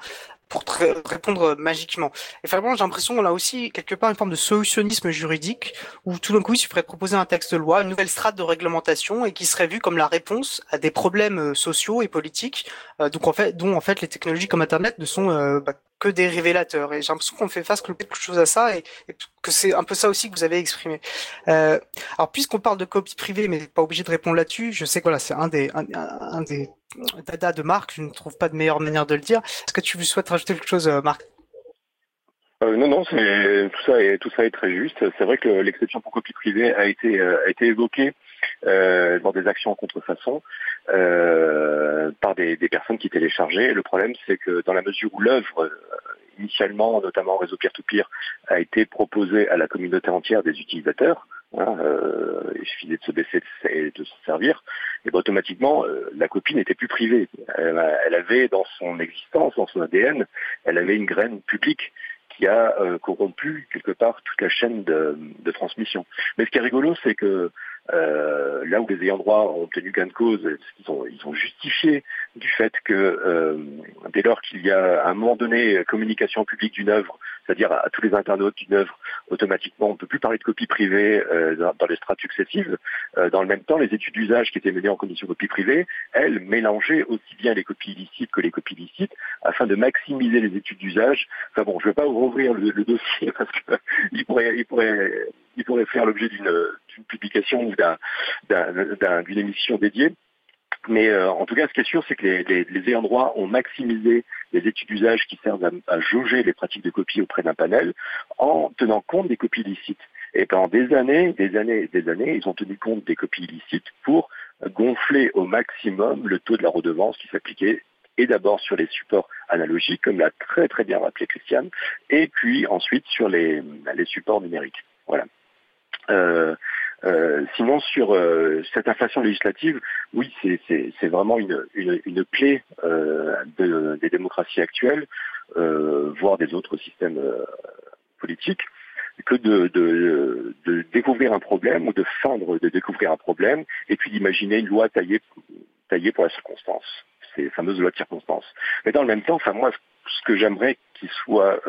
pour répondre magiquement. Et finalement, j'ai l'impression qu'on a aussi quelque part une forme de solutionnisme juridique où tout d'un coup, il suffirait de proposer un texte de loi, une nouvelle strate de réglementation et qui serait vu comme la réponse à des problèmes euh, sociaux et politiques, euh, donc en fait, dont en fait les technologies comme Internet ne sont euh, bah, que des révélateurs. Et j'ai l'impression qu'on fait face quelque chose à ça et, que c'est un peu ça aussi que vous avez exprimé. Euh, alors puisqu'on parle de copie privée, mais pas obligé de répondre là-dessus, je sais que voilà, c'est un des un, un des dada de Marc. Je ne trouve pas de meilleure manière de le dire. Est-ce que tu souhaites rajouter quelque chose, euh, Marc? Euh, non, non, tout ça est tout ça est très juste. C'est vrai que l'exception pour copie privée a été euh, évoquée dans des actions en contrefaçon par des, des, personnes qui téléchargeaient. Le problème, c'est que dans la mesure où l'œuvre initialement, notamment en réseau peer-to-peer, a été proposée à la communauté entière des utilisateurs, euh, il suffisait de se baisser et de se servir, et ben, automatiquement, euh, la copie n'était plus privée. Elle, avait dans son existence, dans son ADN, elle avait une graine publique qui a euh, corrompu quelque part toute la chaîne de, de, transmission. Mais ce qui est rigolo, c'est que euh, là où les ayants droit ont tenu gain de cause, ils ont, ils ont justifié du fait que euh, dès lors qu'il y a à un moment donné communication publique d'une œuvre, c'est-à-dire à, tous les internautes d'une œuvre, automatiquement on ne peut plus parler de copie privée euh, dans, les strates successives. dans le même temps, les études d'usage qui étaient menées en condition copie privée, elles mélangeaient aussi bien les copies illicites que les copies licites afin de maximiser les études d'usage. Enfin bon, je ne vais pas rouvrir le, dossier parce qu'il pourrait, il pourrait, il pourrait faire l'objet d'une publication ou d'une émission dédiée. Mais euh, en tout cas, ce qui est sûr, c'est que les, les, ayants droit ont maximisé les études d'usage qui servent à, jauger les pratiques de copie auprès d'un panel en tenant compte des copies illicites. Et pendant des années, des années, des années, ils ont tenu compte des copies illicites pour gonfler au maximum le taux de la redevance qui s'appliquait et d'abord sur les supports analogiques, comme l'a très très bien rappelé Christiane, et puis ensuite sur les, les supports numériques. Voilà. Euh, euh, sinon, sur euh, cette inflation législative, oui, c'est vraiment une, une, une clé euh, de, des démocraties actuelles, euh, voire des autres systèmes euh, politiques, que de, de, de, découvrir un problème ou de feindre de découvrir un problème, et puis d'imaginer une loi taillée, taillée pour la circonstance, ces fameuses lois de circonstance. Mais dans le même temps, enfin moi, ce que j'aimerais qu'il soit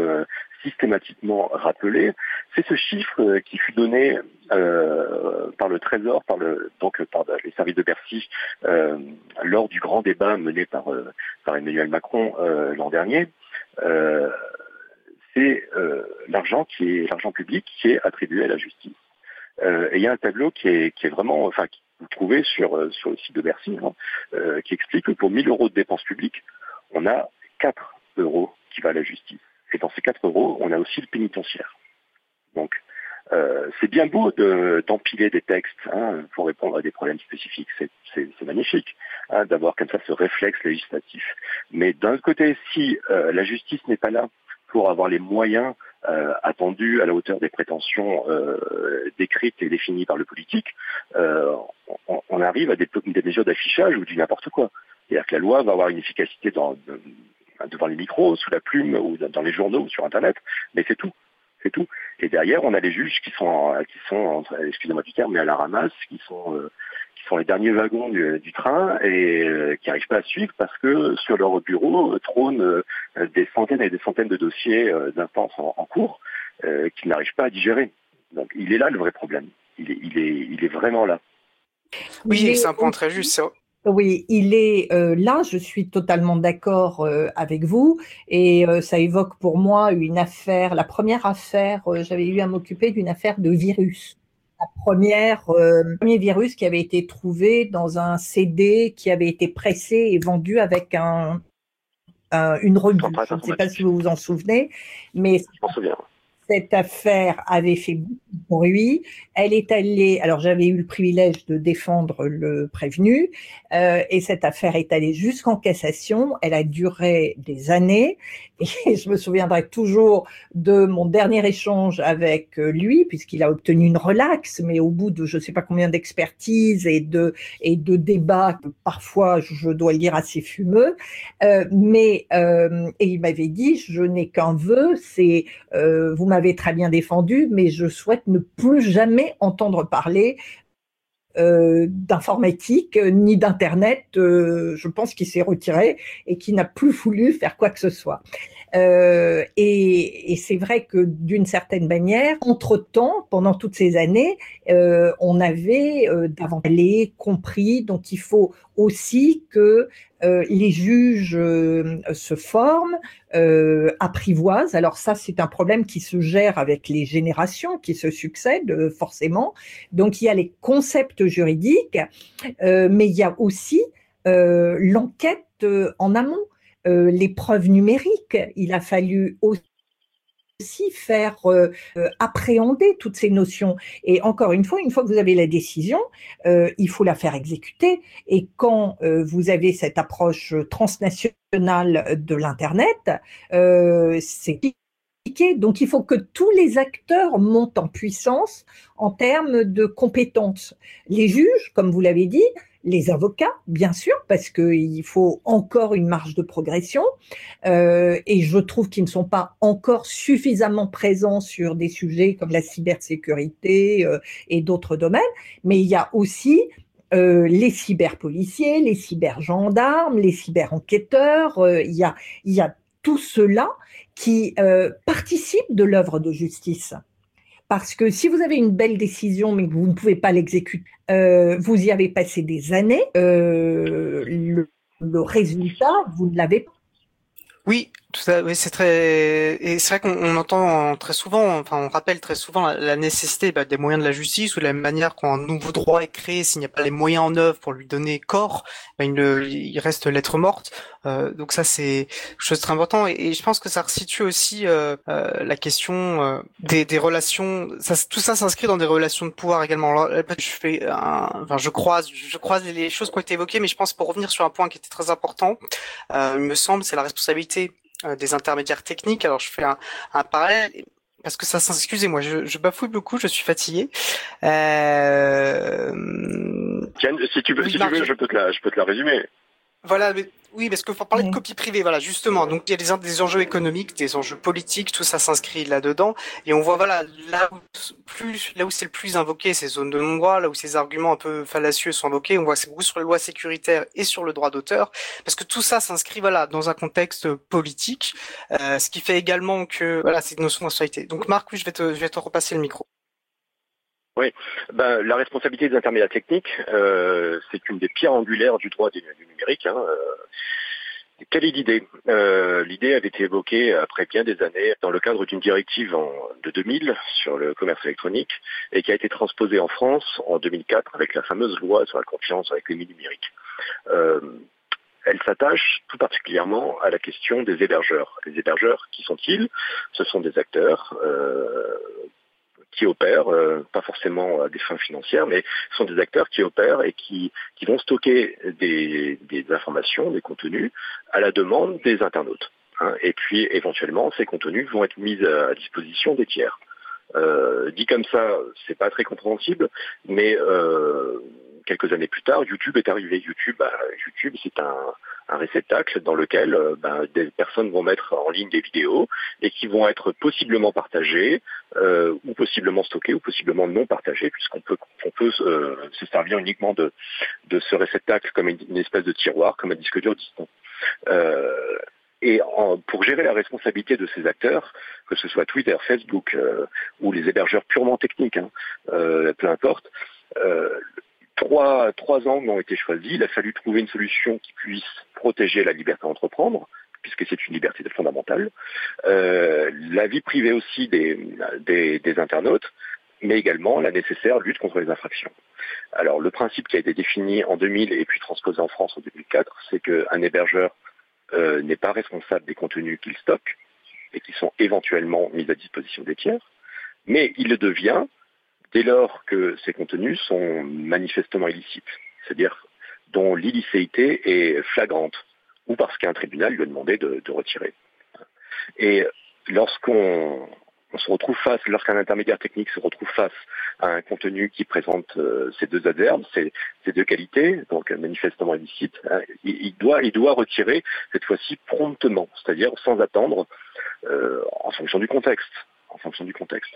systématiquement rappelé, c'est ce chiffre euh, qui fut donné euh, par le Trésor, par le, donc par les services de Bercy, euh, lors du grand débat mené par, par Emmanuel Macron l'an dernier. c'est l'argent qui est l'argent public qui est attribué à la justice. et il y a un tableau qui est, qui est vraiment, enfin, que vous trouvez sur, sur le site de Bercy, hein, qui explique que pour 1000 euros de dépenses publiques, on a 4 euros qui va à la justice. Et dans ces 4 euros, on a aussi le pénitentiaire. Donc, euh, c'est bien beau d'empiler des textes hein, pour répondre à des problèmes spécifiques, c'est magnifique hein, d'avoir comme ça ce réflexe législatif. Mais d'un côté, si euh, la justice n'est pas là pour avoir les moyens euh, attendus à la hauteur des prétentions décrites et définies par le politique, on, on, arrive à des, des mesures d'affichage ou du n'importe quoi. C'est-à-dire que la loi va avoir une efficacité dans, devant les micros, sous la plume, ou dans les journaux, ou sur Internet, mais c'est tout. C'est tout. Et derrière, on a les juges qui sont, qui sont, excusez-moi du terme, mais à la ramasse, qui sont, euh, qui sont les derniers wagons du, train et euh, qui n'arrivent pas à suivre parce que sur leur bureau euh, trônent des centaines et des centaines de dossiers d'instances en, en, cours qu'ils n'arrivent pas à digérer. Donc, il est là le vrai problème. Il est, il est, il est vraiment là. Oui, c'est un point très juste. Oui, il est euh, là, je suis totalement d'accord euh, avec vous et euh, ça évoque pour moi une affaire, la première affaire, j'avais eu à m'occuper d'une affaire de virus. La première, le premier virus qui avait été trouvé dans un CD qui avait été pressé et vendu avec un, une revue. Je ne sais pas si vous vous en souvenez, mais cette affaire avait fait beaucoup bruit. Elle est allée, alors j'avais eu le privilège de défendre le prévenu, euh, et cette affaire est allée jusqu'en cassation. Elle a duré des années, et je me souviendrai toujours de mon dernier échange avec euh, lui, puisqu'il a obtenu une relaxe, mais au bout de je ne sais pas combien d'expertises et de, et de débats, parfois, je dois le dire, assez fumeux. Euh, mais, et il m'avait dit, je n'ai qu'un vœu, c'est, vous m'avez très bien défendu, mais je souhaite ne plus jamais entendre parler euh, d'informatique euh, ni d'internet. Euh, je pense qu'il s'est retiré et qu'il n'a plus voulu faire quoi que ce soit. Euh, et, c'est vrai que d'une certaine manière, entre-temps, pendant toutes ces années, euh, on avait euh, davantage compris. Donc il faut aussi que euh, les juges se forment, apprivoisent. Alors ça, c'est un problème qui se gère avec les générations qui se succèdent forcément. Donc il y a les concepts juridiques, mais il y a aussi l'enquête en amont. Euh, les preuves numériques. Il a fallu aussi faire euh, euh, appréhender toutes ces notions. Et encore une fois, une fois que vous avez la décision, il faut la faire exécuter. Et quand vous avez cette approche transnationale de l'Internet, c'est donc il faut que tous les acteurs montent en puissance en termes de compétences. Les juges, comme vous l'avez dit, les avocats, bien sûr, parce qu'il faut encore une marge de progression, euh, et je trouve qu'ils ne sont pas encore suffisamment présents sur des sujets comme la cybersécurité euh, et d'autres domaines, mais il y a aussi euh, les cyberpoliciers, les cybergendarmes, les cyberenquêteurs, euh, il, y a, il y a tout cela qui euh, participe de l'œuvre de justice. Parce que si vous avez une belle décision mais que vous ne pouvez pas l'exécuter, euh, vous y avez passé des années, euh, le, le, résultat, vous ne l'avez pas. Oui, tout ça, oui, c'est très et c'est vrai qu'on entend très souvent, enfin on rappelle très souvent la, nécessité bah, des moyens de la justice ou de la manière quand un nouveau droit est créé, s'il n'y a pas les moyens en œuvre pour lui donner corps, bah, il, il, reste lettre morte. Euh, donc ça c'est chose très important et, je pense que ça resitue aussi euh, euh, la question euh, des, des, relations. Ça, tout ça s'inscrit dans des relations de pouvoir également. Alors, je fais, un, enfin je croise, je croise les choses qui ont été évoquées, mais je pense pour revenir sur un point qui était très important, euh, il me semble, c'est la responsabilité des intermédiaires techniques. Alors je fais un, un parallèle parce que ça, excusez-moi, je, je, bafouille beaucoup, je suis fatigué. Euh... Tiens, si tu veux, si tu veux, je peux te la, je peux te la résumer. Voilà, mais oui, parce qu'il faut parler de copie privée, voilà, justement. Donc il y a des, des enjeux économiques, des enjeux politiques, tout ça s'inscrit là-dedans. Et on voit, voilà, là où, plus, là où c'est le plus invoqué, ces zones de non-droit, là où ces arguments un peu fallacieux sont invoqués, on voit c'est beaucoup sur les lois sécuritaires et sur le droit d'auteur, parce que tout ça s'inscrit, voilà, dans un contexte politique, euh, ce qui fait également que, voilà, c'est une notion d'insolité. Donc Marc, oui, je vais te, je vais te repasser le micro. Oui, ben, la responsabilité des intermédiaires techniques, euh, c'est une des pierres angulaires du droit du, numérique. Hein, euh. Quelle est l'idée? Euh, L'idée avait été évoquée après bien des années dans le cadre d'une directive de 2000 sur le commerce électronique et qui a été transposée en France en 2004 avec la fameuse loi sur la confiance avec les numériques. Euh, elle s'attache tout particulièrement à la question des hébergeurs. Les hébergeurs, qui sont-ils? Ce sont des acteurs euh, qui opèrent, euh, pas forcément à des fins financières, mais ce sont des acteurs qui opèrent et qui, qui vont stocker des, des informations, des contenus à la demande des internautes. Hein, et puis éventuellement, ces contenus vont être mis à, disposition des tiers. Euh, dit comme ça, c'est pas très compréhensible, mais euh, quelques années plus tard, YouTube est arrivé. YouTube, bah, YouTube, c'est un, un, réceptacle dans lequel euh, bah, des personnes vont mettre en ligne des vidéos et qui vont être possiblement partagées euh, ou possiblement stockées ou possiblement non partagées, puisqu'on peut, on peut euh, se servir uniquement de, de ce réceptacle comme une, espèce de tiroir, comme un disque dur distant. Euh, et en, pour gérer la responsabilité de ces acteurs, que ce soit Twitter, Facebook euh, ou les hébergeurs purement techniques, hein, euh, peu importe, euh, trois, trois angles ont été choisis. Il a fallu trouver une solution qui puisse protéger la liberté d'entreprendre, puisque c'est une liberté fondamentale, euh, la vie privée aussi des, des, des internautes, mais également la nécessaire lutte contre les infractions. Alors le principe qui a été défini en 2000 et puis transposé en France en 2004, c'est qu'un hébergeur euh, n'est pas responsable des contenus qu'il stocke et qui sont éventuellement mis à disposition des tiers, mais il le devient dès lors que ces contenus sont manifestement illicites, c'est-à-dire dont l'illicéité est flagrante, ou parce qu'un tribunal lui a demandé de, retirer. Et lorsqu'on on se retrouve face, lorsqu'un intermédiaire technique se retrouve face à un contenu qui présente euh, ces deux adverbes, ces, deux qualités, donc manifestement illicite, hein, il, doit, retirer cette fois-ci promptement, c'est-à-dire sans attendre, euh. En fonction du contexte.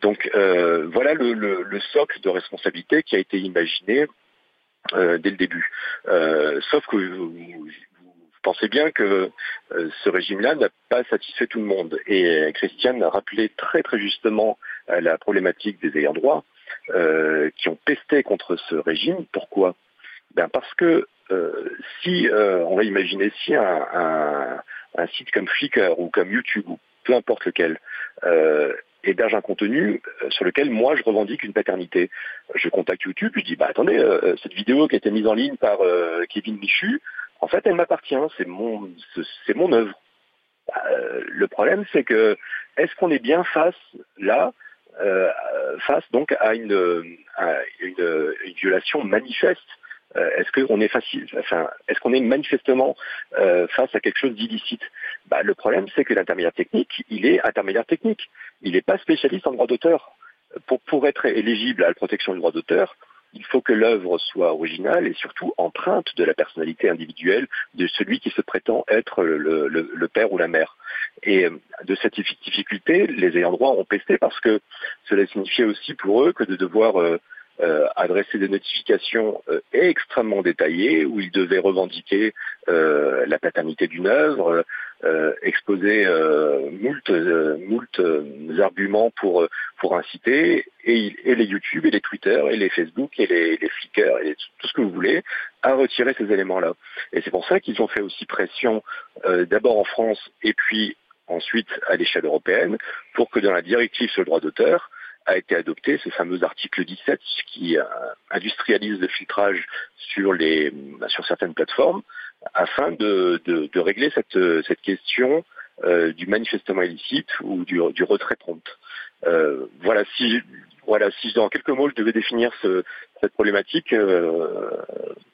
Donc euh, voilà le, le, le, socle de responsabilité qui a été imaginé euh, dès le début. Euh, sauf que vous, pensez bien que euh, ce régime-là n'a pas satisfait tout le monde. Et euh, Christiane a rappelé très très justement euh, la problématique des ayants droit qui ont pesté contre ce régime. Pourquoi? Ben Parce que si, on va imaginer, si un, un, un, site comme Flickr ou comme YouTube, ou peu importe lequel, héberge un contenu sur lequel moi je revendique une paternité. Je contacte YouTube, je dis bah attendez, cette vidéo qui a été mise en ligne par Kevin Michu, en fait, elle m'appartient, c'est mon, c'est mon œuvre. Euh, le problème, c'est que est-ce qu'on est bien face là, euh, face donc à une, à une, une violation manifeste euh, Est-ce qu'on est facile, enfin, est-ce qu'on est manifestement euh, face à quelque chose d'illicite? Bah, Le problème, c'est que l'intermédiaire technique, il est intermédiaire technique. Il n'est pas spécialiste en droit d'auteur. Pour, pour être éligible à la protection du droit d'auteur, il faut que l'œuvre soit originale et surtout empreinte de la personnalité individuelle de celui qui se prétend être le, le, le père ou la mère. Et euh, de cette difficulté, les ayants droit ont pesté parce que cela signifiait aussi pour eux que de devoir euh, euh, adresser des notifications euh, extrêmement détaillées où ils devaient revendiquer euh, la paternité d'une œuvre, euh, exposer euh, moult, moult arguments pour pour inciter et, et, les YouTube et les Twitter et les Facebook et les, les Flickr et tout ce que vous voulez à retirer ces éléments-là. Et c'est pour ça qu'ils ont fait aussi pression d'abord en France et puis ensuite à l'échelle européenne pour que dans la directive sur le droit d'auteur a été adopté ce fameux article 17 qui euh, industrialise le filtrage sur les bah, sur certaines plateformes afin de, de, de régler cette, cette question euh, du manifestement illicite ou du, du retrait prompt. Euh, voilà si voilà si dans quelques mots je devais définir ce, cette problématique, euh,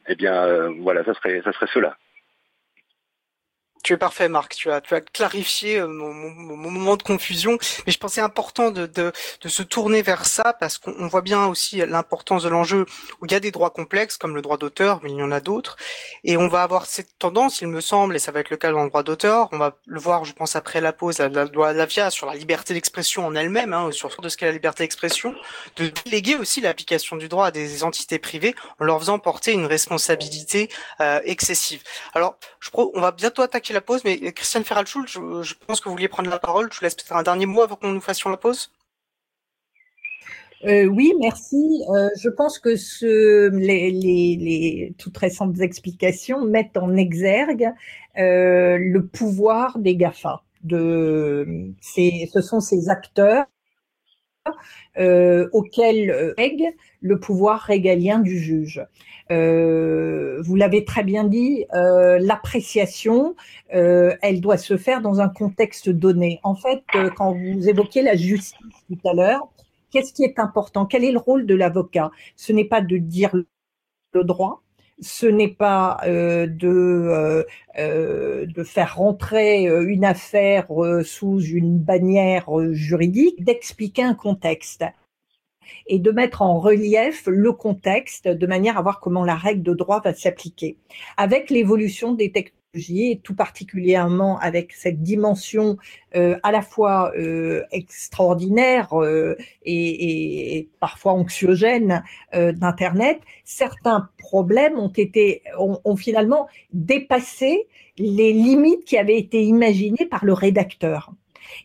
eh bien euh, voilà ça serait ça serait cela. Tu es parfait, Marc. Tu as, tu as clarifié euh, mon, mon, mon, moment de confusion, mais je pensais important de, de, de se tourner vers ça parce qu'on voit bien aussi l'importance de l'enjeu où il y a des droits complexes comme le droit d'auteur, mais il y en a d'autres, et on va avoir cette tendance, il me semble, et ça va être le cas dans le droit d'auteur. On va le voir, je pense, après la pause, la, la loi Lavia sur la liberté d'expression en elle-même, hein, sur de ce qu'est la liberté d'expression, de déléguer aussi l'application du droit à des entités privées en leur faisant porter une responsabilité euh, excessive. Alors, je, on va bientôt attaquer la pause, mais Christiane Ferralschul, je, je, pense que vous vouliez prendre la parole. Je vous laisse peut-être un dernier mot avant qu'on nous fassions la pause. Euh, oui, merci. Euh, je pense que ce, les, toutes récentes explications mettent en exergue euh, le pouvoir des GAFA. De, ce sont ces acteurs euh, auxquels règle le pouvoir régalien du juge. Euh, vous l'avez très bien dit, euh, l'appréciation, euh, elle doit se faire dans un contexte donné. En fait, euh, quand vous évoquiez la justice tout à l'heure, qu'est-ce qui est important? Quel est le rôle de l'avocat? Ce n'est pas de dire le droit, ce n'est pas euh, de, euh, de faire rentrer une affaire sous une bannière juridique, d'expliquer un contexte et de mettre en relief le contexte de manière à voir comment la règle de droit va s'appliquer. Avec l'évolution des technologies, tout particulièrement avec cette dimension euh, à la fois euh, extraordinaire euh, et, et, parfois anxiogène euh, d'Internet, certains problèmes ont été ont, ont, finalement dépassé les limites qui avaient été imaginées par le rédacteur.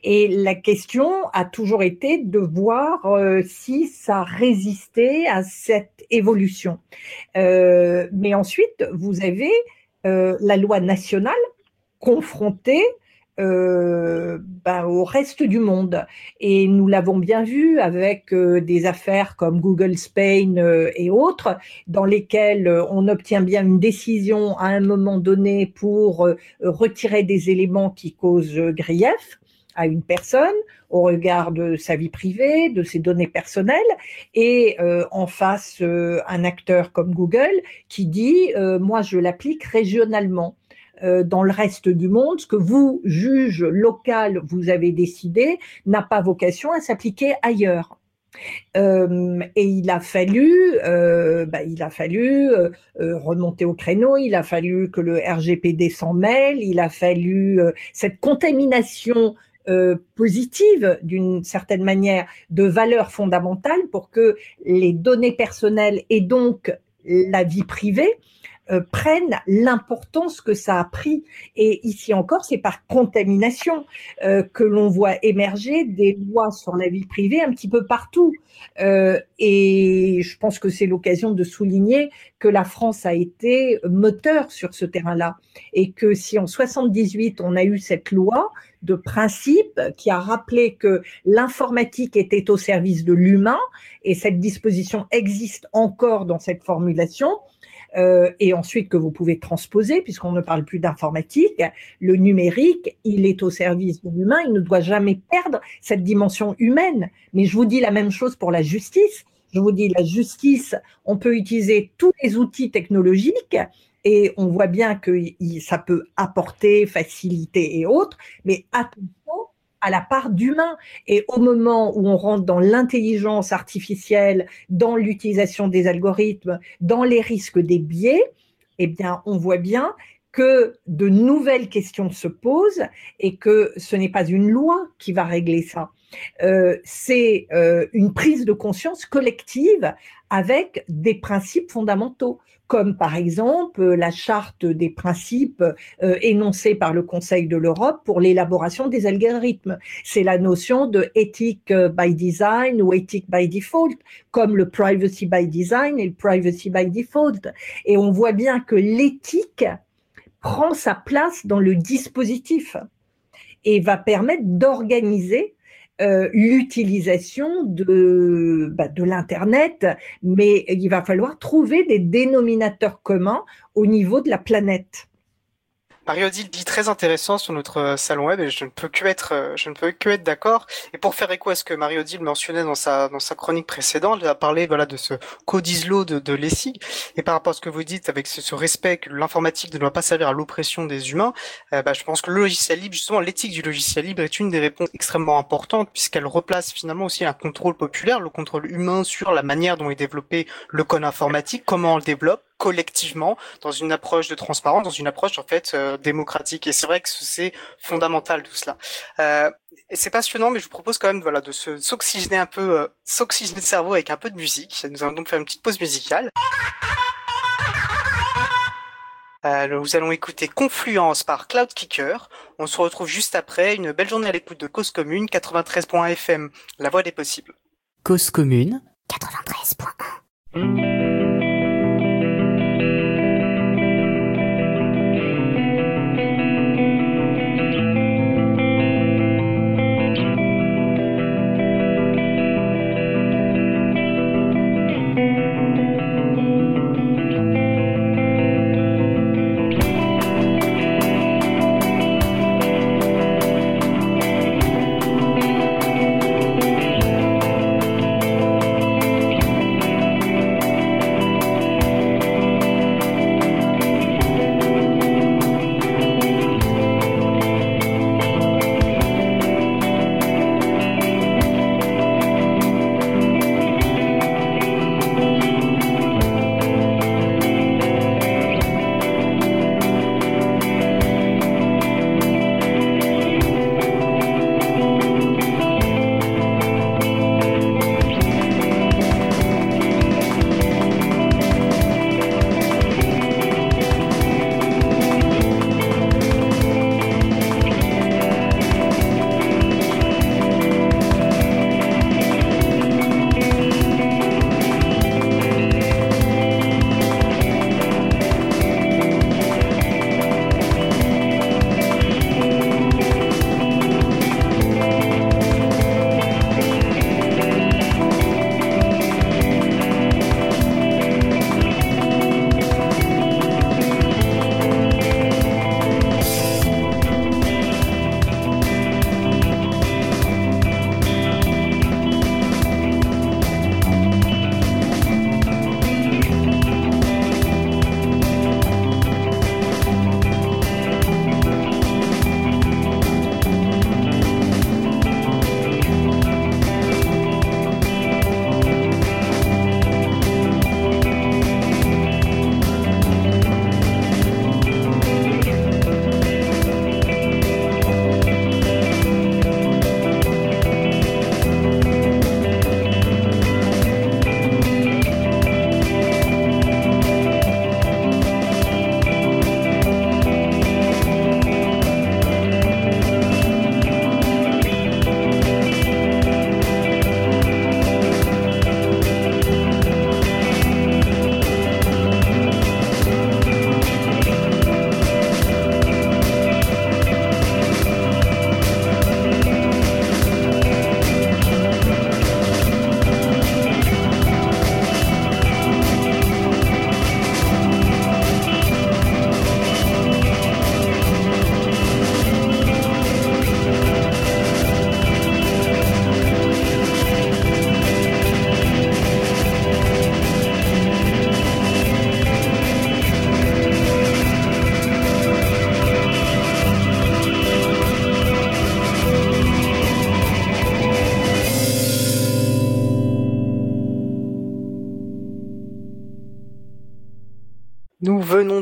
Et la question a toujours été de voir euh, si ça résistait à cette évolution. Euh, mais ensuite, vous avez euh, la loi nationale confrontée euh, ben, au reste du monde. Et nous l'avons bien vu avec euh, des affaires comme Google Spain et autres, dans lesquelles on obtient bien une décision à un moment donné pour retirer des éléments qui causent grief à une personne au regard de sa vie privée, de ses données personnelles, et euh, en face euh, un acteur comme Google qui dit euh, moi je l'applique régionalement. dans le reste du monde, ce que vous, juge local, vous avez décidé, n'a pas vocation à s'appliquer ailleurs. Euh, et il a fallu, euh, bah, il a fallu euh, remonter au créneau, il a fallu que le RGPD s'en mêle, il a fallu cette contamination positive d'une certaine manière de valeurs fondamentales pour que les données personnelles et donc la vie privée euh, prennent l'importance que ça a pris. Et ici encore, c'est par contamination euh, que l'on voit émerger des lois sur la vie privée un petit peu partout. Euh, et je pense que c'est l'occasion de souligner que la France a été moteur sur ce terrain-là. Et que si en 78, on a eu cette loi de principe qui a rappelé que l'informatique était au service de l'humain, et cette disposition existe encore dans cette formulation, euh, et ensuite que vous pouvez transposer, puisqu'on ne parle plus d'informatique, le numérique, il est au service de l'humain, il ne doit jamais perdre cette dimension humaine. Mais je vous dis la même chose pour la justice. Je vous dis, la justice, on peut utiliser tous les outils technologiques et on voit bien que ça peut apporter, faciliter et autres, mais à la part d'humain. Et au moment où on rentre dans l'intelligence artificielle, dans l'utilisation des algorithmes, dans les risques des biais, eh bien, on voit bien que de nouvelles questions se posent et que ce n'est pas une loi qui va régler ça. Euh, c'est euh, une prise de conscience collective avec des principes fondamentaux comme par exemple euh, la charte des principes euh, énoncés par le Conseil de l'Europe pour l'élaboration des algorithmes. C'est la notion de éthique by design ou éthique by default, comme le privacy by design et le privacy by default. Et on voit bien que l'éthique prend sa place dans le dispositif et va permettre d'organiser euh, l'utilisation bah, de l'Internet, mais il va falloir trouver des dénominateurs communs au niveau de la planète. Mario dit très intéressant sur notre euh, salon web et je ne peux que être, euh, je ne peux que être d'accord. Et pour faire écho à ce que Mario dit mentionnait dans sa, dans sa chronique précédente, il a parlé, voilà, de ce code ISLO de, de l'ESIG. Et par rapport à ce que vous dites avec ce, respect que l'informatique ne doit pas servir à l'oppression des humains, euh, bah, je pense que le logiciel libre, justement, l'éthique du logiciel libre est une des réponses extrêmement importantes puisqu'elle replace finalement aussi un contrôle populaire, le contrôle humain sur la manière dont est développé le code informatique, comment on le développe, collectivement dans une approche de transparence, dans une approche en fait euh, démocratique. Et c'est vrai que c'est fondamental tout cela. Euh, et c'est passionnant, mais je vous propose quand même voilà de se s'oxygéner un peu, euh, s'oxygéner le cerveau avec un peu de musique. Nous allons donc faire une petite pause musicale. Euh, nous allons écouter Confluence par Cloud Kicker. On se retrouve juste après. Une belle journée à l'écoute de Cause Commune 93.1 FM, la voix des possibles. Cause Commune 93.1. venons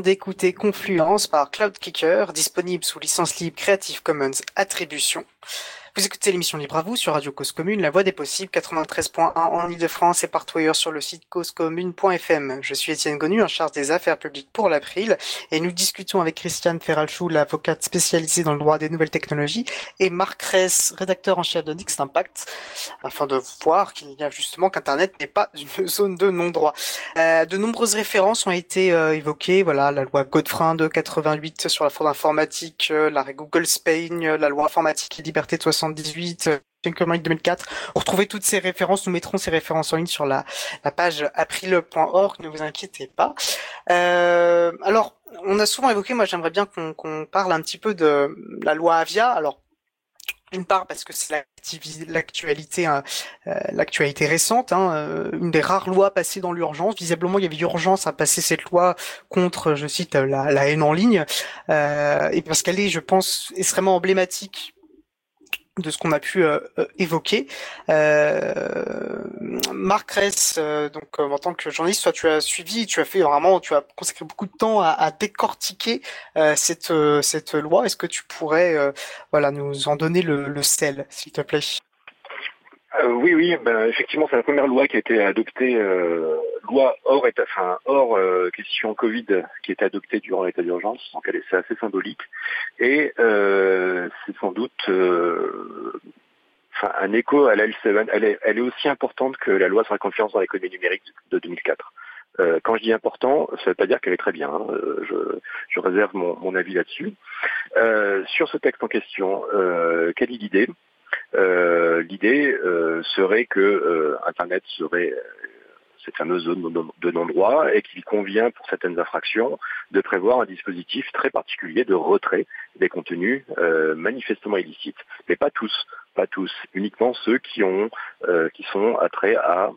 d'écouter Confluence par Cloudkicker, disponible sous licence libre Creative Commons Attribution. Vous écoutez l'émission Libre à vous sur Radio Cause Commune, la voix des possibles, 93.1 en Ile-de-France et partout ailleurs sur le site causecommune.fm. Je suis Étienne Gonu, en charge des affaires publiques pour l'April, et nous discutons avec Christiane Ferralchou, l'avocate spécialisée dans le droit des nouvelles technologies, et Marc Ress, rédacteur en chef de Next Impact, afin de voir qu'il y a justement qu'Internet n'est pas une zone de non-droit. Euh, de nombreuses références ont été euh, évoquées, voilà, la loi Godefrein de 88 sur la fraude informatique, euh, l'arrêt Google Spain, la loi informatique et liberté de 60 78, euh, 2004. Pour retrouver toutes ces références, nous mettrons ces références en ligne sur la, la page april.org, ne vous inquiétez pas. Euh, alors, on a souvent évoqué, moi j'aimerais bien qu'on parle un petit peu de la loi Avia. Alors, d'une part parce que c'est l'actualité hein, euh, l'actualité récente, hein, euh, une des rares lois passées dans l'urgence. Visiblement, il y avait urgence à passer cette loi contre, je cite, la, la haine en ligne, euh, et parce qu'elle est, je pense, extrêmement emblématique de ce qu'on a pu euh, euh, évoquer. Euh, Marc Ress, euh, donc en tant que journaliste, toi tu as suivi, tu as fait vraiment, tu as consacré beaucoup de temps à, décortiquer cette cette loi. Est-ce que tu pourrais, voilà, nous en donner le sel, s'il te plaît? Euh, oui, oui, ben, effectivement, c'est la première loi qui a été adoptée, euh, loi hors état, enfin hors euh, question Covid, qui a été adoptée durant l'état d'urgence, donc elle est, assez symbolique, et c'est sans doute, enfin un écho à la L7. Elle est, elle est aussi importante que la loi sur la confiance dans l'économie numérique de 2004. quand je dis important, ça ne veut pas dire qu'elle est très bien. Hein. Je, je, réserve mon, mon avis là-dessus. sur ce texte en question, quelle est l'idée? euh, l'idée euh, serait que euh, Internet serait cette fameuse zone de non-droit et qu'il convient pour certaines infractions de prévoir un dispositif très particulier de retrait des contenus manifestement illicites, mais pas tous, pas tous, uniquement ceux qui ont qui sont attraits à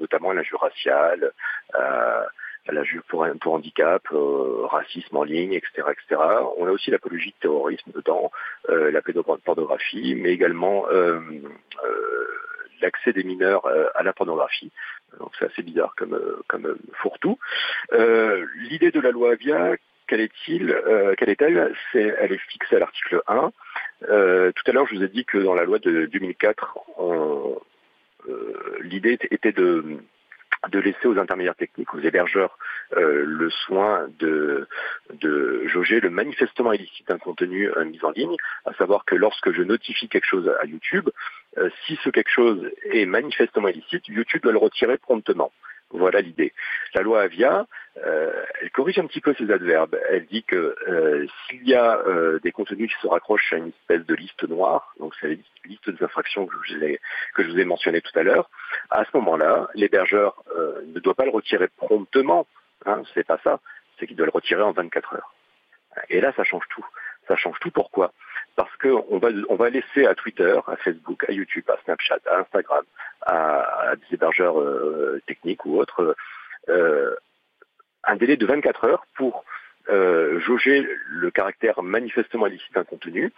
notamment l'injure raciale, à la pour, pour handicap, euh, racisme en ligne, etc., etc. On a aussi l'apologie de terrorisme dedans, euh, la pédopornographie, mais également euh, l'accès des mineurs à la pornographie. Donc c'est assez bizarre comme, comme fourre-tout. L'idée de la loi Avia, quelle est-il Quelle est-elle? Elle est fixée à l'article 1. tout à l'heure, je vous ai dit que dans la loi de 2004, l'idée était de de laisser aux intermédiaires techniques, aux hébergeurs, euh, le soin de, de jauger le manifestement illicite d'un contenu euh, mis en ligne, à savoir que lorsque je notifie quelque chose à YouTube, euh, si ce quelque chose est manifestement illicite, YouTube doit le retirer promptement. Voilà l'idée. La loi Avia, euh, elle corrige un petit peu ces adverbes. Elle dit que euh, s'il y a euh, des contenus qui se raccrochent à une espèce de liste noire, donc c'est la liste des infractions que je, vous ai, mentionné tout à l'heure, à ce moment-là, l'hébergeur ne doit pas le retirer promptement. Hein, c'est pas ça. C'est qu'il doit le retirer en 24 heures. Et là, ça change tout. Ça change tout. Pourquoi? Parce qu'on va, laisser à Twitter, à Facebook, à YouTube, à Snapchat, à Instagram, à, des hébergeurs euh, techniques ou autres, euh, un délai de 24 heures pour euh, jauger le caractère manifestement illicite d'un contenu.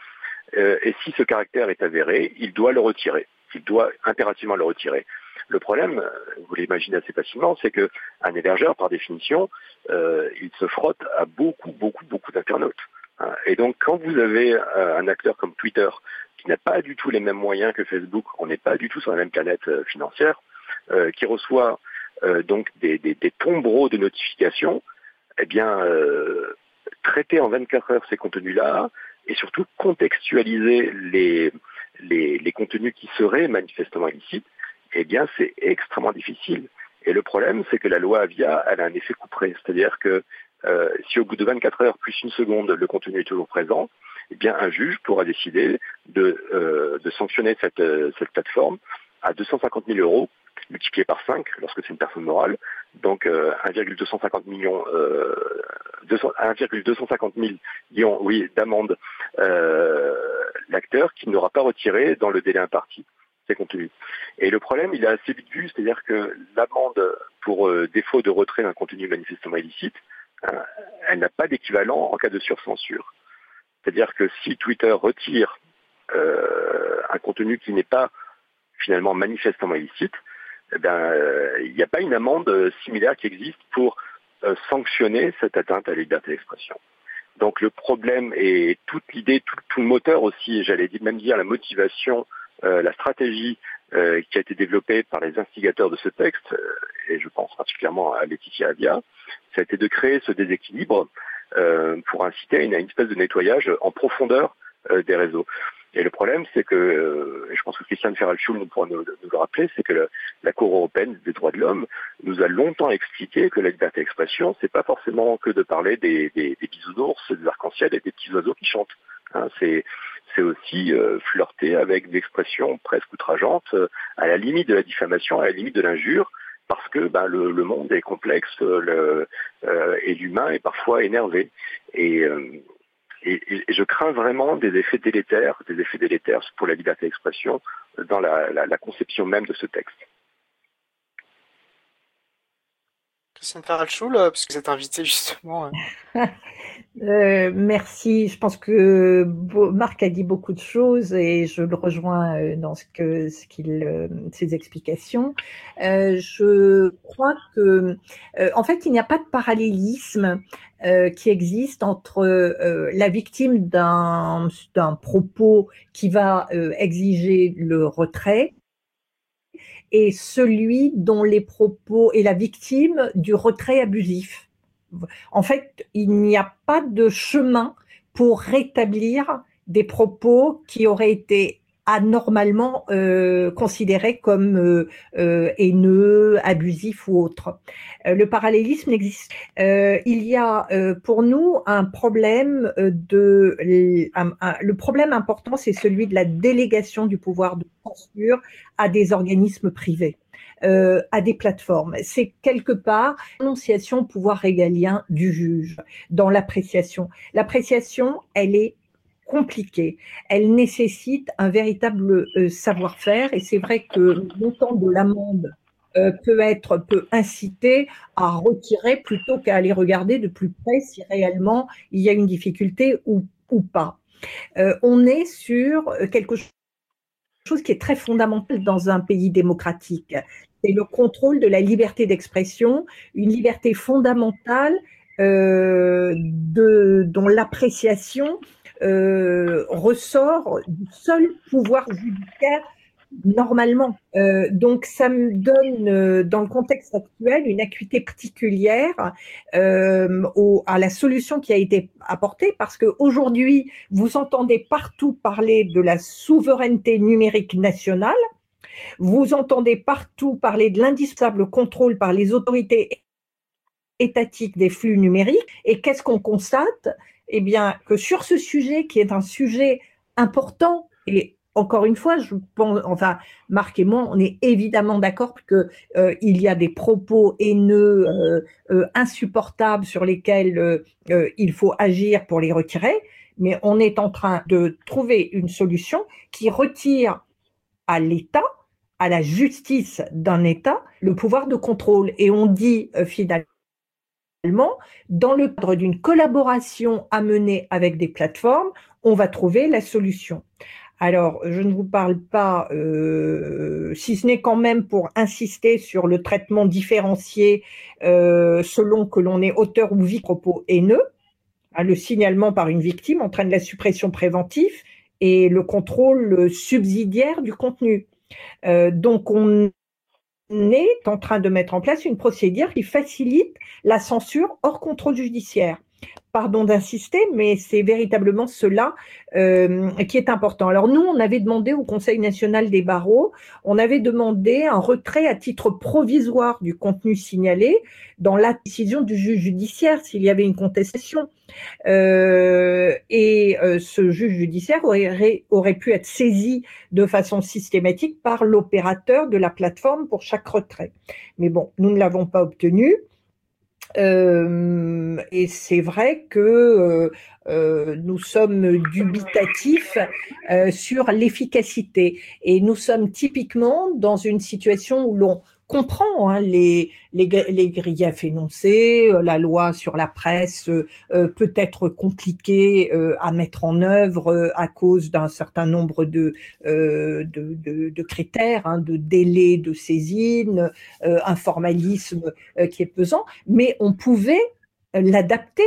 et si ce caractère est avéré, il doit le retirer. Il doit impérativement le retirer. Le problème, vous l'imaginez assez facilement, c'est que un hébergeur, par définition, il se frotte à beaucoup, beaucoup, beaucoup d'internautes. Hein. Et donc, quand vous avez un acteur comme Twitter qui n'a pas du tout les mêmes moyens que Facebook, on n'est pas du tout sur la même planète euh, financière, euh, qui reçoit euh, donc des, des, des, tombereaux de notifications, eh bien, traiter en 24 heures ces contenus-là et surtout contextualiser les, les, les, contenus qui seraient manifestement illicites, eh bien, c'est extrêmement difficile. Et le problème, c'est que la loi Avia, elle a un effet couperé. C'est-à-dire que euh, si au bout de 24 heures plus une seconde, le contenu est toujours présent, eh bien un juge pourra décider de, euh, de sanctionner cette, euh, cette plateforme à 250 000 euros multiplié par 5 lorsque c'est une personne morale, donc euh, 1,250 millions, euh, 1,250 millions, oui, d'amende euh, l'acteur qui n'aura pas retiré dans le délai imparti ses contenus. Et le problème, il est assez vite vu, c'est-à-dire que l'amende pour euh, défaut de retrait d'un contenu manifestement illicite, elle n'a pas d'équivalent en cas de surcensure. C'est-à-dire que si Twitter retire euh, un contenu qui n'est pas finalement manifestement illicite, eh ben, euh, il n'y a pas une amende similaire qui existe pour sanctionner cette atteinte à la liberté d'expression. Donc le problème et toute l'idée, tout, le moteur aussi, j'allais même dire la motivation, la stratégie qui a été développée par les instigateurs de ce texte, et je pense particulièrement à Laetitia Avia, ça a été de créer ce déséquilibre pour inciter à une, espèce de nettoyage en profondeur des réseaux. Et le problème, c'est que, euh, je pense que Christiane Ferralchul nous pourra nous, le rappeler, c'est que la Cour européenne des droits de l'homme nous a longtemps expliqué que la liberté d'expression, c'est pas forcément que de parler des, des, des bisounours, des arcs-en-ciel et des petits oiseaux qui chantent. Hein, c'est aussi euh, flirter avec des expressions presque outrageantes, euh, à la limite de la diffamation, à la limite de l'injure, parce que ben, le, le, monde est complexe le, et l'humain est parfois énervé. Et, et, je crains vraiment des effets délétères, des effets délétères pour la liberté d'expression dans la, conception même de ce texte. Faralchoul, euh, puisque vous êtes invité justement. Euh. Euh, merci. Je pense que Marc a dit beaucoup de choses et je le rejoins dans ce que qu'il ses explications. je crois que en fait il n'y a pas de parallélisme qui existe entre la victime d'un propos qui va exiger le retrait et celui dont les propos est la victime du retrait abusif. En fait, il n'y a pas de chemin pour rétablir des propos qui auraient été anormalement euh, considérés comme euh, euh, haineux, abusifs ou autres. Euh, le parallélisme n'existe. Euh, il y a pour nous un problème de le problème important, c'est celui de la délégation du pouvoir de censure à des organismes privés. Euh, à des plateformes. C'est quelque part l'annonciation pouvoir régalien du juge dans l'appréciation. L'appréciation, elle est compliquée. Elle nécessite un véritable euh, savoir-faire et c'est vrai que le montant de l'amende euh, peut être peut inciter à retirer plutôt qu'à aller regarder de plus près si réellement il y a une difficulté ou, pas. Euh, on est sur quelque chose qui est très fondamental dans un pays démocratique. C'est le contrôle de la liberté d'expression, une liberté fondamentale euh, de, dont l'appréciation euh, ressort du seul pouvoir judiciaire normalement. Euh, donc ça me donne, euh, dans le contexte actuel, une acuité particulière à la solution qui a été apportée, parce que aujourd'hui, vous entendez partout parler de la souveraineté numérique nationale. Vous entendez partout parler de l'indispensable contrôle par les autorités étatiques des flux numériques. Et qu'est-ce qu'on constate? Eh bien, que sur ce sujet, qui est un sujet important, et encore une fois, je pense, enfin, Marc et moi, on est évidemment d'accord que euh, y a des propos haineux, euh, euh, insupportables sur lesquels il faut agir pour les retirer, mais on est en train de trouver une solution qui retire à l'État, à la justice d'un État, le pouvoir de contrôle. Et on dit finalement dans le cadre d'une collaboration à mener avec des plateformes, on va trouver la solution. Alors, je ne vous parle pas, euh, si ce n'est quand même pour insister sur le traitement différencié euh, selon que l'on est auteur ou victime propos haineux. Hein, le signalement par une victime entraîne la suppression préventive et le contrôle subsidiaire du contenu. Euh, donc, on est en train de mettre en place une procédure qui facilite la censure hors contrôle judiciaire. Pardon d'insister, mais c'est véritablement cela euh, qui est important. Alors nous, on avait demandé au Conseil national des barreaux, on avait demandé un retrait à titre provisoire du contenu signalé dans la décision du juge judiciaire s'il y avait une contestation. Euh, et euh, ce juge judiciaire aurait, aurait pu être saisi de façon systématique par l'opérateur de la plateforme pour chaque retrait. Mais bon, nous ne l'avons pas obtenu. Et c'est vrai que euh, nous sommes dubitatifs sur l'efficacité. Et nous sommes typiquement dans une situation où l'on comprend hein, les, les, les, griefs énoncés, euh, la loi sur la presse euh, peut être compliquée à mettre en œuvre à cause d'un certain nombre de, de, de, de, critères, hein, de délais de saisine, un formalisme qui est pesant, mais on pouvait l'adapter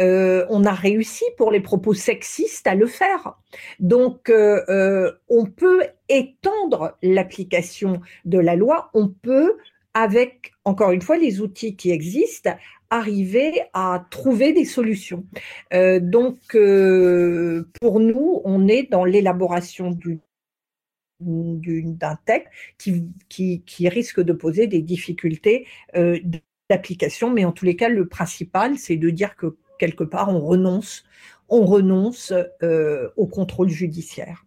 euh, on a réussi pour les propos sexistes à le faire. Donc, euh, euh, on peut étendre l'application de la loi, on peut, avec, encore une fois, les outils qui existent, arriver à trouver des solutions. donc, pour nous, on est dans l'élaboration d'un texte qui, qui, risque de poser des difficultés d'application, mais en tous les cas, le principal, c'est de dire que quelque part, on renonce, on euh, au contrôle judiciaire.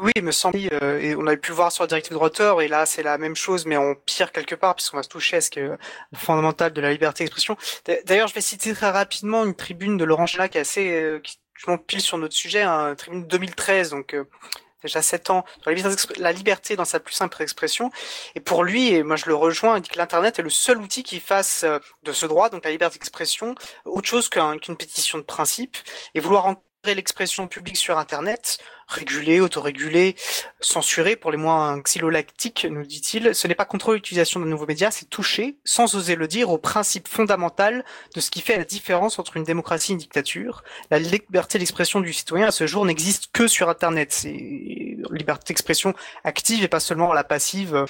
Oui, il me semble, euh, et on avait pu voir sur la directive de droiteur, et là c'est la même chose, mais en pire quelque part, puisqu'on va se toucher à ce qui est fondamental de la liberté d'expression. D'ailleurs, je vais citer très rapidement une tribune de Laurent Chela qui est assez, euh, qui pile sur notre sujet, hein, tribune 2013, donc déjà 7 ans, la liberté, dans sa plus simple expression. Et pour lui, et moi je le rejoins, il dit que l'Internet est le seul outil qui fasse euh, de ce droit, donc la liberté d'expression, autre chose qu'une pétition de principe. Et vouloir l'expression publique sur Internet, régulée, autorégulée, censurée pour les moins xylolactiques, nous dit-il, ce n'est pas contre l'utilisation de nouveaux médias, c'est toucher, sans oser le dire, au principe fondamental de ce qui fait la différence entre une démocratie et une dictature. La liberté d'expression du citoyen à ce jour n'existe que sur Internet. C'est liberté d'expression active et pas seulement la passive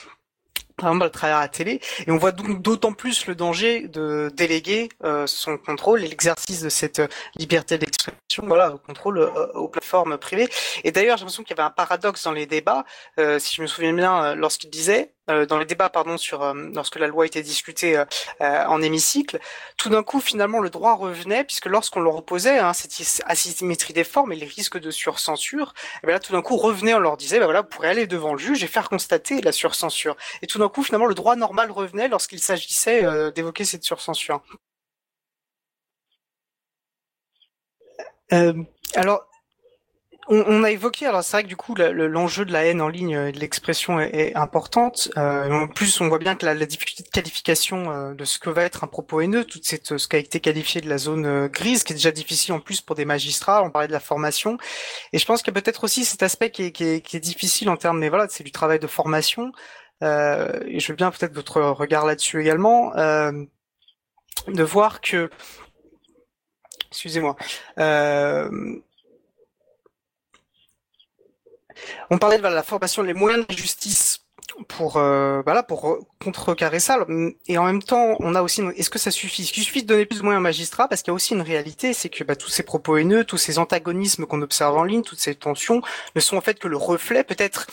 par exemple à travers la télé, et on voit donc d'autant plus le danger de déléguer euh, son contrôle et l'exercice de cette liberté d'expression, voilà, au contrôle euh, aux plateformes privées. Et d'ailleurs, j'ai l'impression qu'il y avait un paradoxe dans les débats, euh, si je me souviens bien, lorsqu'il disait euh, dans les débats pardon euh, lorsque la loi était discutée euh, en hémicycle, tout d'un coup finalement le droit revenait puisque lorsqu'on leur opposait hein, cette asymétrie des formes et les risques de surcensure, eh bien là tout d'un coup revenait on leur disait ben voilà vous pourrez aller devant le juge et faire constater la surcensure. Et tout d'un coup finalement le droit normal revenait lorsqu'il s'agissait d'évoquer cette surcensure. Euh, alors, on, a évoqué, alors c'est vrai que du coup l'enjeu de la haine en ligne et de l'expression est, importante. Euh, en plus, on voit bien que la, difficulté de qualification euh, de ce que va être un propos haineux, toute cette ce qui a été qualifié de la zone euh, grise, qui est déjà difficile en plus pour des magistrats. On parlait de la formation, et je pense qu'il y a peut-être aussi cet aspect qui est, difficile en termes, mais voilà, c'est du travail de formation. et je veux bien peut-être votre regard là-dessus également, de voir que, excusez-moi. On parlait de la formation, les moyens de justice pour euh, voilà pour contrecarrer ça. Et en même temps on a aussi est-ce que ça suffit? Est-ce qu'il suffit de donner plus de moyens aux magistrats? Parce qu'il y a aussi une réalité c'est que bah, tous ces propos haineux tous ces antagonismes qu'on observe en ligne toutes ces tensions ne sont en fait que le reflet peut-être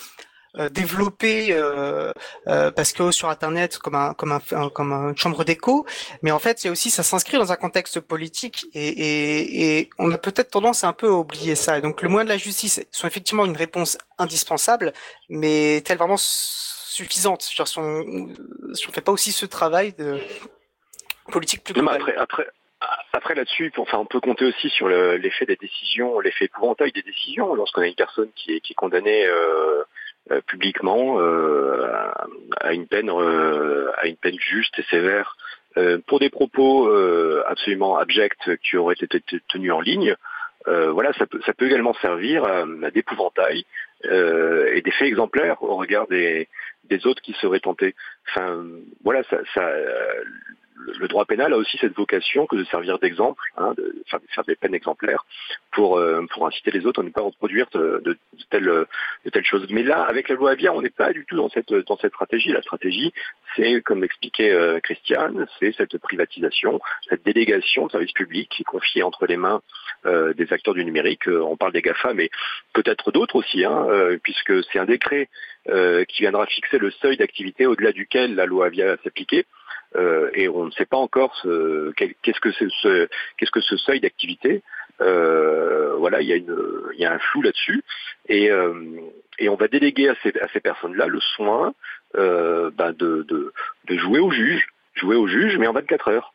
développé euh, euh, parce que sur internet comme un comme un, comme une chambre d'écho mais en fait a aussi ça s'inscrit dans un contexte politique et, et, et on a peut-être tendance à un peu oublier ça et donc le moyen de la justice sont effectivement une réponse indispensable mais est-elle vraiment suffisante si on si on fait pas aussi ce travail de politique plus global après, après... Après là-dessus, enfin, on peut compter aussi sur l'effet des décisions, l'effet épouvantail des décisions. Lorsqu'on a une personne qui est, qui est condamnée euh, euh, publiquement euh, à une peine euh, à une peine juste et sévère pour des propos absolument abjects qui auraient été tenus en ligne. voilà, ça peut, ça peut également servir à, d'épouvantail et d'effet exemplaire au regard des, des autres qui seraient tentés. Enfin, voilà, ça, ça le droit pénal a aussi cette vocation que de servir d'exemple, hein, de faire, des peines exemplaires pour euh, pour inciter les autres à ne pas reproduire de, de, telles de telles choses. Mais là, avec la loi Avia, on n'est pas du tout dans cette dans cette stratégie. La stratégie, c'est comme l'expliquait euh, Christiane, c'est cette privatisation, cette délégation de services publics qui est confiée entre les mains euh, des acteurs du numérique. on parle des GAFA, mais peut-être d'autres aussi, hein, puisque c'est un décret qui viendra fixer le seuil d'activité au-delà duquel la loi Avia s'appliquer. Euh, et on ne sait pas encore ce, qu'est-ce que c'est ce, qu'est-ce que ce seuil d'activité. Euh, voilà, il y a une, il y a un flou là-dessus, et, euh, et on va déléguer à ces, à ces personnes-là le soin ben de, de, de jouer au juge, jouer au juge, mais en 24 heures.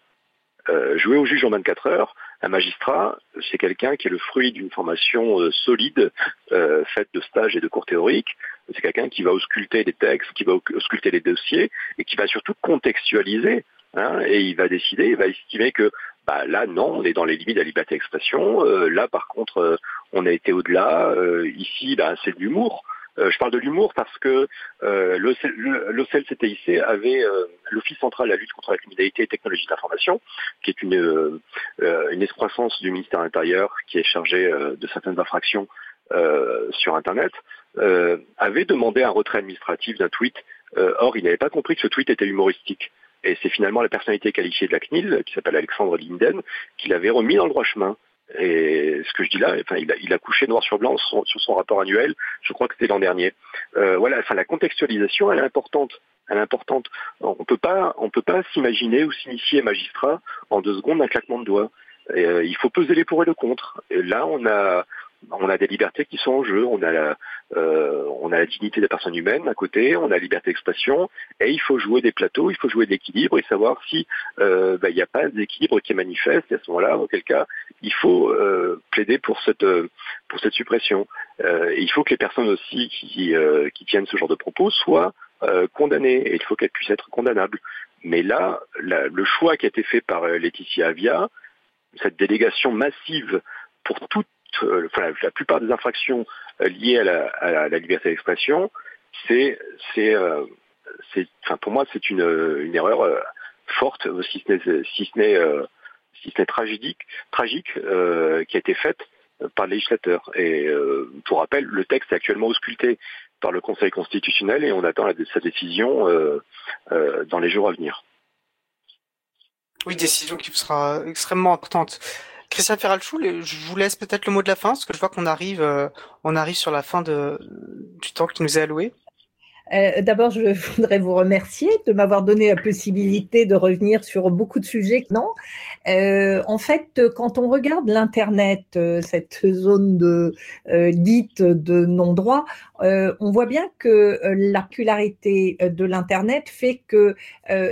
jouer au juge en 24 heures, un magistrat, c'est quelqu'un qui est le fruit d'une formation solide, faite de stages et de cours théoriques. C'est quelqu'un qui va ausculter les textes, qui va ausculter les dossiers et qui va surtout contextualiser. Hein, et il va décider, il va estimer que bah, là, non, on est dans les limites de la liberté d'expression. là, par contre, on a été au-delà. ici, bah, c'est de l'humour. Euh, je parle de l'humour parce que euh, l'OCLCTIC avait euh, l'Office central de la lutte contre la criminalité et technologie d'information, qui est une, euh, une excroissance du ministère de qui est chargé de certaines infractions sur Internet, avait demandé un retrait administratif d'un tweet. or, il n'avait pas compris que ce tweet était humoristique. Et c'est finalement la personnalité qualifiée de la CNIL, qui s'appelle Alexandre Linden, qui l'avait remis dans le droit chemin. Et ce que je dis là, enfin, il, a, couché noir sur blanc sur, son rapport annuel. Je crois que c'était l'an dernier. Euh, voilà, enfin, la contextualisation, elle est importante. Elle est importante. On peut pas, peut pas s'imaginer ou s'initier magistrat en deux secondes d'un claquement de doigts. Euh, il faut peser les pour et le contre. Et là, on a, on a des libertés qui sont en jeu. On a la, euh, on la dignité des personnes à côté, on a la liberté d'expression, et il faut jouer des plateaux, il faut jouer de l'équilibre et savoir si euh, bah, il n'y a pas d'équilibre qui est manifeste. Et à ce moment-là, auquel cas, il faut euh, plaider pour cette cette suppression. et il faut que les personnes aussi qui qui tiennent ce genre de propos soient condamnées, et il faut qu'elles puissent être condamnables. Mais là, le choix qui a été fait par Laetitia Avia, cette délégation massive pour toute euh, la plupart des infractions euh, liées à la, liberté d'expression, c'est, euh, pour moi c'est une, erreur forte, si ce n'est, tragique qui a été faite par le législateur. Et pour rappel, le texte est actuellement ausculté par le Conseil constitutionnel et on attend sa décision dans les jours à venir. Oui, décision qui sera extrêmement importante. Christian Ferralchou, je vous laisse peut-être le mot de la fin, parce que je vois qu'on arrive, euh, on arrive sur la fin du temps qui nous est alloué. Euh, d'abord, je voudrais vous remercier de m'avoir donné la possibilité de revenir sur beaucoup de sujets. Non, euh, en fait, quand on regarde l'internet, cette zone de dite de non-droit, on voit bien que la popularité de l'internet fait que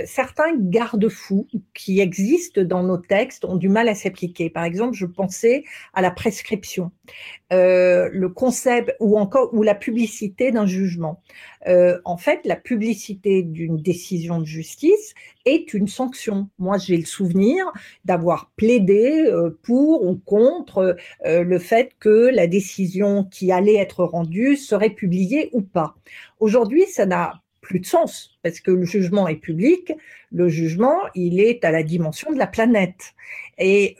certains garde-fous qui existent dans nos textes ont du mal à s'appliquer. Par exemple, je pensais à la prescription, le concept ou encore ou la publicité d'un jugement. Euh, en fait, la publicité d'une décision de justice est une sanction. Moi, j'ai le souvenir d'avoir plaidé euh, pour ou contre euh, le fait que la décision qui allait être rendue serait publiée ou pas. Aujourd'hui, ça n'a plus de sens parce que le jugement est public. Le jugement, il est à la dimension de la planète. Et,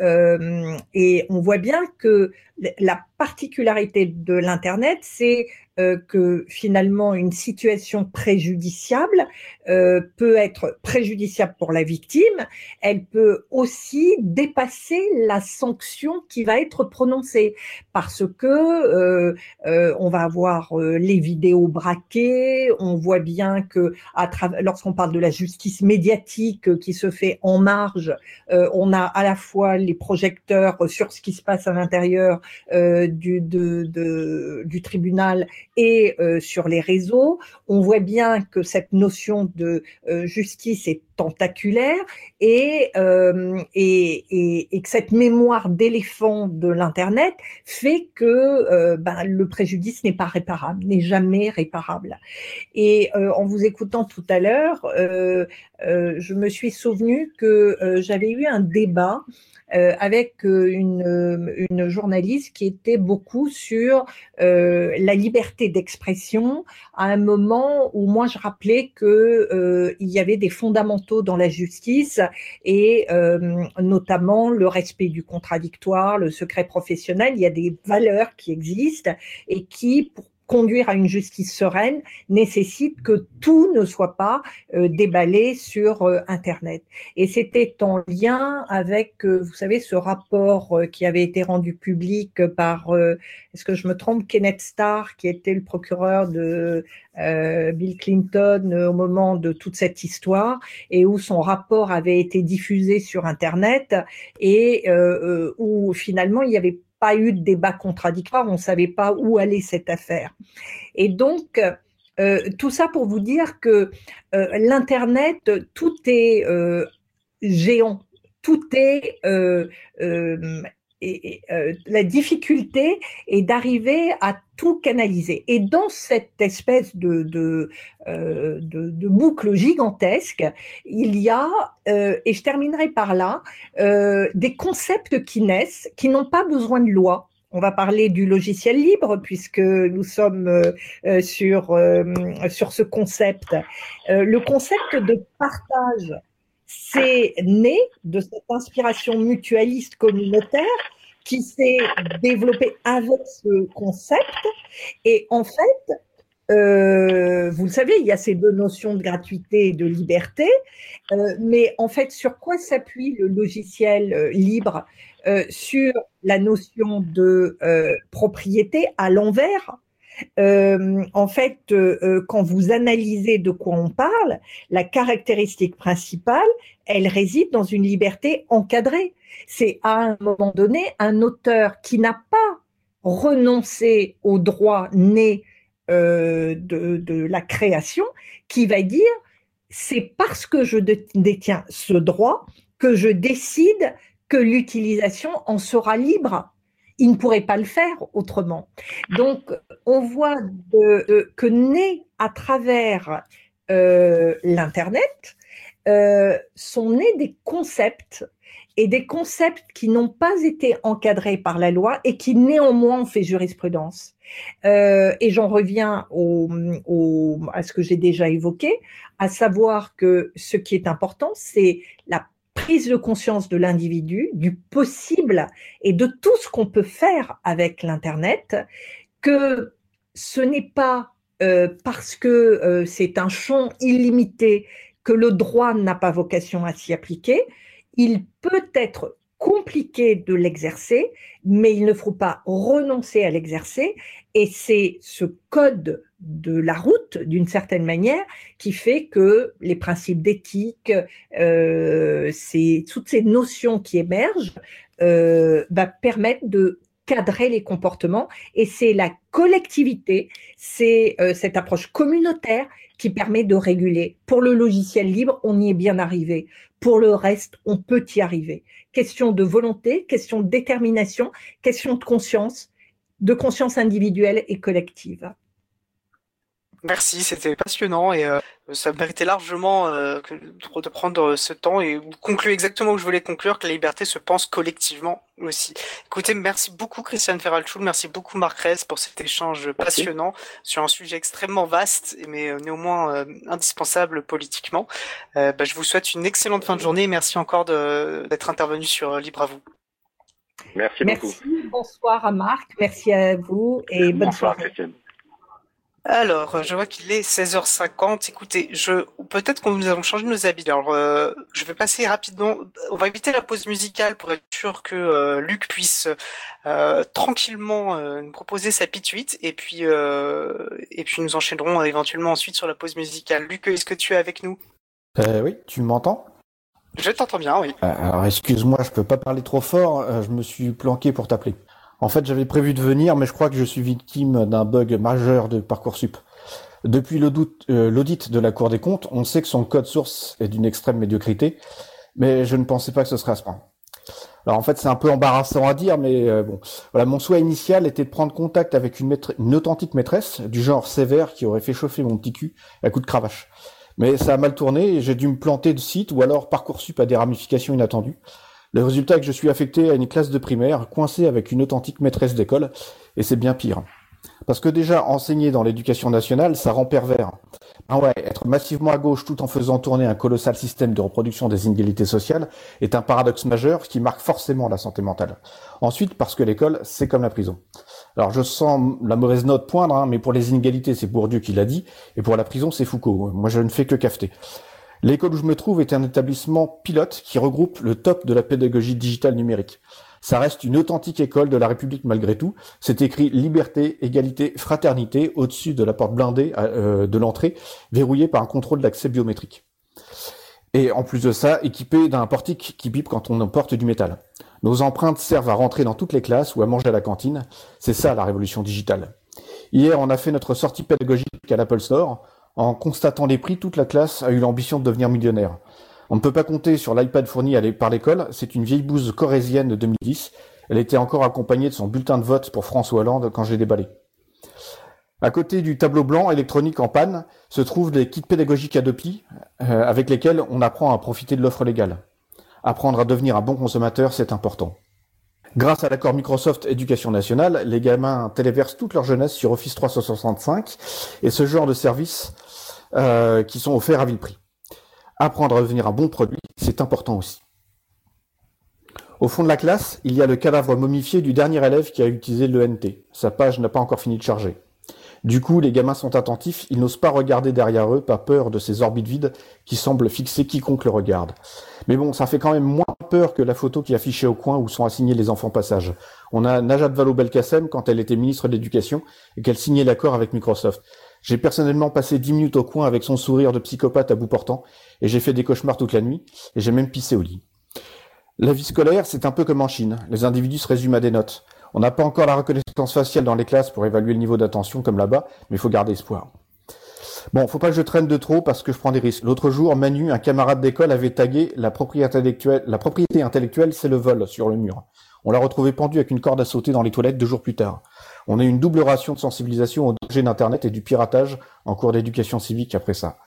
et on voit bien que la particularité de l'Internet, c'est euh, que finalement une situation préjudiciable euh, peut être préjudiciable pour la victime, elle peut aussi dépasser la sanction qui va être prononcée parce que euh, on va avoir les vidéos braquées, on voit bien que à lorsqu'on parle de la justice médiatique qui se fait en marge, on a à la fois les projecteurs sur ce qui se passe à l'intérieur du, tribunal et euh, sur les réseaux. On voit bien que cette notion de euh, justice est tentaculaire et, euh, et, et, et, que cette mémoire d'éléphant de l'Internet fait que ben, le préjudice n'est pas réparable, n'est jamais réparable. Et en vous écoutant tout à l'heure, je me suis souvenu que j'avais eu un débat euh, avec euh, une, euh, journaliste qui était beaucoup sur euh, la liberté d'expression à un moment où moi je rappelais que euh, il y avait des fondamentaux dans la justice et notamment le respect du contradictoire, le secret professionnel. Il y a des valeurs qui existent et qui, pour conduire à une justice sereine nécessite que tout ne soit pas euh, déballé sur euh, Internet. Et c'était en lien avec, euh, vous savez, ce rapport qui avait été rendu public par, est-ce que je me trompe, Kenneth Starr, qui était le procureur de Bill Clinton au moment de toute cette histoire, et où son rapport avait été diffusé sur Internet, et où finalement il y avait pas eu de débat contradictoire, on ne savait pas où allait cette affaire. Et donc, euh, tout ça pour vous dire que euh, l'Internet, tout est euh, géant tout est et, euh, la difficulté est d'arriver à tout canaliser. Et dans cette espèce de, de, euh, de, boucle gigantesque, il y a, euh, et je terminerai par là, des concepts qui naissent, qui n'ont pas besoin de loi. On va parler du logiciel libre puisque nous sommes sur, sur ce concept. le concept de partage c'est né de cette inspiration mutualiste communautaire qui s'est développée avec ce concept. Et en fait, euh, vous le savez, il y a ces deux notions de gratuité et de liberté, euh, mais en fait, sur quoi s'appuie le logiciel euh, libre Sur la notion de propriété à l'envers. En fait, quand vous analysez de quoi on parle, la caractéristique principale, elle réside dans une liberté encadrée. C'est à un moment donné un auteur qui n'a pas renoncé au droit né euh, de, la création qui va dire c'est parce que je détiens ce droit que je décide que l'utilisation en sera libre. Il ne pourrait pas le faire autrement. Donc, on voit que né à travers euh, l'Internet, euh, sont nés des concepts et des concepts qui n'ont pas été encadrés par la loi et qui néanmoins ont fait jurisprudence. Euh, et j'en reviens au, à ce que j'ai déjà évoqué, à savoir que ce qui est important, c'est la prise de conscience de l'individu, du possible et de tout ce qu'on peut faire avec l'Internet, que ce n'est pas euh, parce que euh, c'est un champ illimité que le droit n'a pas vocation à s'y appliquer. Il peut être compliqué de l'exercer, mais il ne faut pas renoncer à l'exercer. Et c'est ce code de la route, d'une certaine manière, qui fait que les principes d'éthique, euh, toutes ces notions qui émergent, euh, va permettre de cadrer les comportements. Et c'est la collectivité, c'est euh, cette approche communautaire qui permet de réguler. Pour le logiciel libre, on y est bien arrivé. Pour le reste, on peut y arriver. Question de volonté, question de détermination, question de conscience, de conscience individuelle et collective. Merci, c'était passionnant et euh, ça méritait largement euh, de prendre ce temps et conclure exactement où je voulais conclure que la liberté se pense collectivement aussi. Écoutez, merci beaucoup Christiane Ferralchoul, merci beaucoup Marc Rez pour cet échange passionnant sur un sujet extrêmement vaste mais euh, néanmoins indispensable politiquement. Bah, je vous souhaite une excellente fin de journée et merci encore d'être intervenu sur Libre à vous. Merci beaucoup. Merci, bonsoir à Marc, merci à vous et bonne soirée. Christiane. Alors, je vois qu'il est 16h50. Écoutez, je peut-être qu'on nous avons changé nos habits. Alors, euh, je vais passer rapidement. On va éviter la pause musicale pour être sûr que euh, Luc puisse euh, tranquillement nous proposer sa pituite et puis et puis nous enchaînerons éventuellement ensuite sur la pause musicale. Luc, est-ce que tu es avec nous? Oui, tu m'entends? Je t'entends bien, oui. alors, excuse-moi, je peux pas parler trop fort. je me suis planqué pour t'appeler. En fait, j'avais prévu de venir, mais je crois que je suis victime d'un bug majeur de Parcoursup. Depuis euh, l'audit de la Cour des comptes, on sait que son code source est d'une extrême médiocrité, mais je ne pensais pas que ce serait à ce point. Alors en fait, c'est un peu embarrassant à dire, mais euh, bon, voilà, mon souhait initial était de prendre contact avec une, authentique maîtresse du genre sévère qui aurait fait chauffer mon petit cul à coup de cravache. Mais ça a mal tourné j'ai dû me planter de site ou alors Parcoursup a des ramifications inattendues. Le résultat est que je suis affecté à une classe de primaire, coincé avec une authentique maîtresse d'école, et c'est bien pire. Parce que déjà, enseigner dans l'éducation nationale, ça rend pervers. Ah ouais, être massivement à gauche tout en faisant tourner un colossal système de reproduction des inégalités sociales est un paradoxe majeur qui marque forcément la santé mentale. Ensuite, parce que l'école, c'est comme la prison. Alors je sens la mauvaise note poindre, hein, mais pour les inégalités, c'est Bourdieu qui l'a dit, et pour la prison, c'est Foucault. Moi, je ne fais que cafeter. L'école où je me trouve est un établissement pilote qui regroupe le top de la pédagogie digitale numérique. Ça reste une authentique école de la République malgré tout. C'est écrit liberté, égalité, fraternité au-dessus de la porte blindée euh, de l'entrée, verrouillée par un contrôle d'accès biométrique. Et en plus de ça, équipé d'un portique qui pipe quand on emporte du métal. Nos empreintes servent à rentrer dans toutes les classes ou à manger à la cantine. C'est ça la révolution digitale. Hier, on a fait notre sortie pédagogique à l'Apple Store. En constatant les prix, toute la classe a eu l'ambition de devenir millionnaire. On ne peut pas compter sur l'iPad fourni par l'école, c'est une vieille bouse corésienne de 2010. Elle était encore accompagnée de son bulletin de vote pour François Hollande quand j'ai déballé. À côté du tableau blanc électronique en panne se trouvent des kits pédagogiques Adopi euh, avec lesquels on apprend à profiter de l'offre légale. Apprendre à devenir un bon consommateur, c'est important. Grâce à l'accord Microsoft Éducation nationale, les gamins téléversent toute leur jeunesse sur Office 365 et ce genre de services euh, qui sont offerts à vil prix. Apprendre à devenir un bon produit, c'est important aussi. Au fond de la classe, il y a le cadavre momifié du dernier élève qui a utilisé l'ENT. Sa page n'a pas encore fini de charger. Du coup, les gamins sont attentifs, ils n'osent pas regarder derrière eux, par peur de ces orbites vides qui semblent fixer quiconque le regarde. Mais bon, ça fait quand même moins peur que la photo qui affichée au coin où sont assignés les enfants passage. On a Najat Vallaud-Belkacem quand elle était ministre de l'Éducation et qu'elle signait l'accord avec Microsoft. J'ai personnellement passé dix minutes au coin avec son sourire de psychopathe à bout portant et j'ai fait des cauchemars toute la nuit et j'ai même pissé au lit. La vie scolaire, c'est un peu comme en Chine. Les individus se résument à des notes. On n'a pas encore la reconnaissance faciale dans les classes pour évaluer le niveau d'attention comme là-bas, mais il faut garder espoir. Bon, faut pas que je traîne de trop parce que je prends des risques. L'autre jour, Manu, un camarade d'école, avait tagué la propriété intellectuelle, la propriété intellectuelle, c'est le vol sur le mur. On l'a retrouvé pendu avec une corde à sauter dans les toilettes deux jours plus tard. On a une double ration de sensibilisation au danger d'Internet et du piratage en cours d'éducation civique après ça.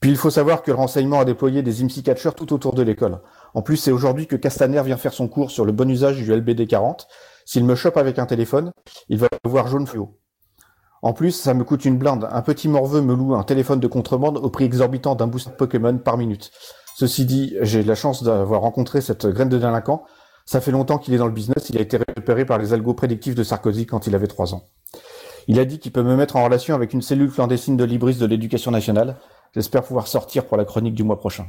Puis il faut savoir que le renseignement a déployé des IMSI catchers tout autour de l'école. En plus, c'est aujourd'hui que Castaner vient faire son cours sur le bon usage du LBD 40 s'il me chope avec un téléphone, il va voir jaune fluo. En plus, ça me coûte une blinde. Un petit morveux me loue un téléphone de contrebande au prix exorbitant d'un boost Pokémon par minute. Ceci dit, j'ai la chance d'avoir rencontré cette graine de délinquant. Ça fait longtemps qu'il est dans le business. Il a été récupéré par les algos prédictifs de Sarkozy quand il avait trois ans. Il a dit qu'il peut me mettre en relation avec une cellule clandestine de Libris de l'éducation nationale. J'espère pouvoir sortir pour la chronique du mois prochain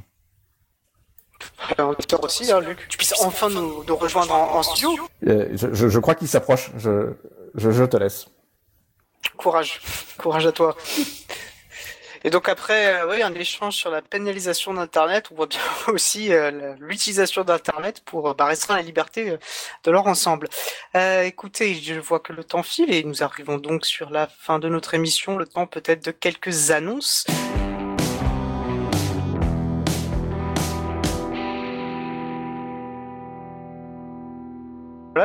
aussi, hein, Luc. Tu puisses enfin nous, rejoindre en, studio. Euh, je, crois qu'il s'approche. Je, je, te laisse. Courage. Courage à toi. Et donc après, euh, oui, un échange sur la pénalisation d'Internet, on voit bien aussi euh, l'utilisation d'Internet pour bah, restreindre la liberté de leur ensemble. écoutez, je vois que le temps file et nous arrivons donc sur la fin de notre émission. Le temps peut-être de quelques annonces.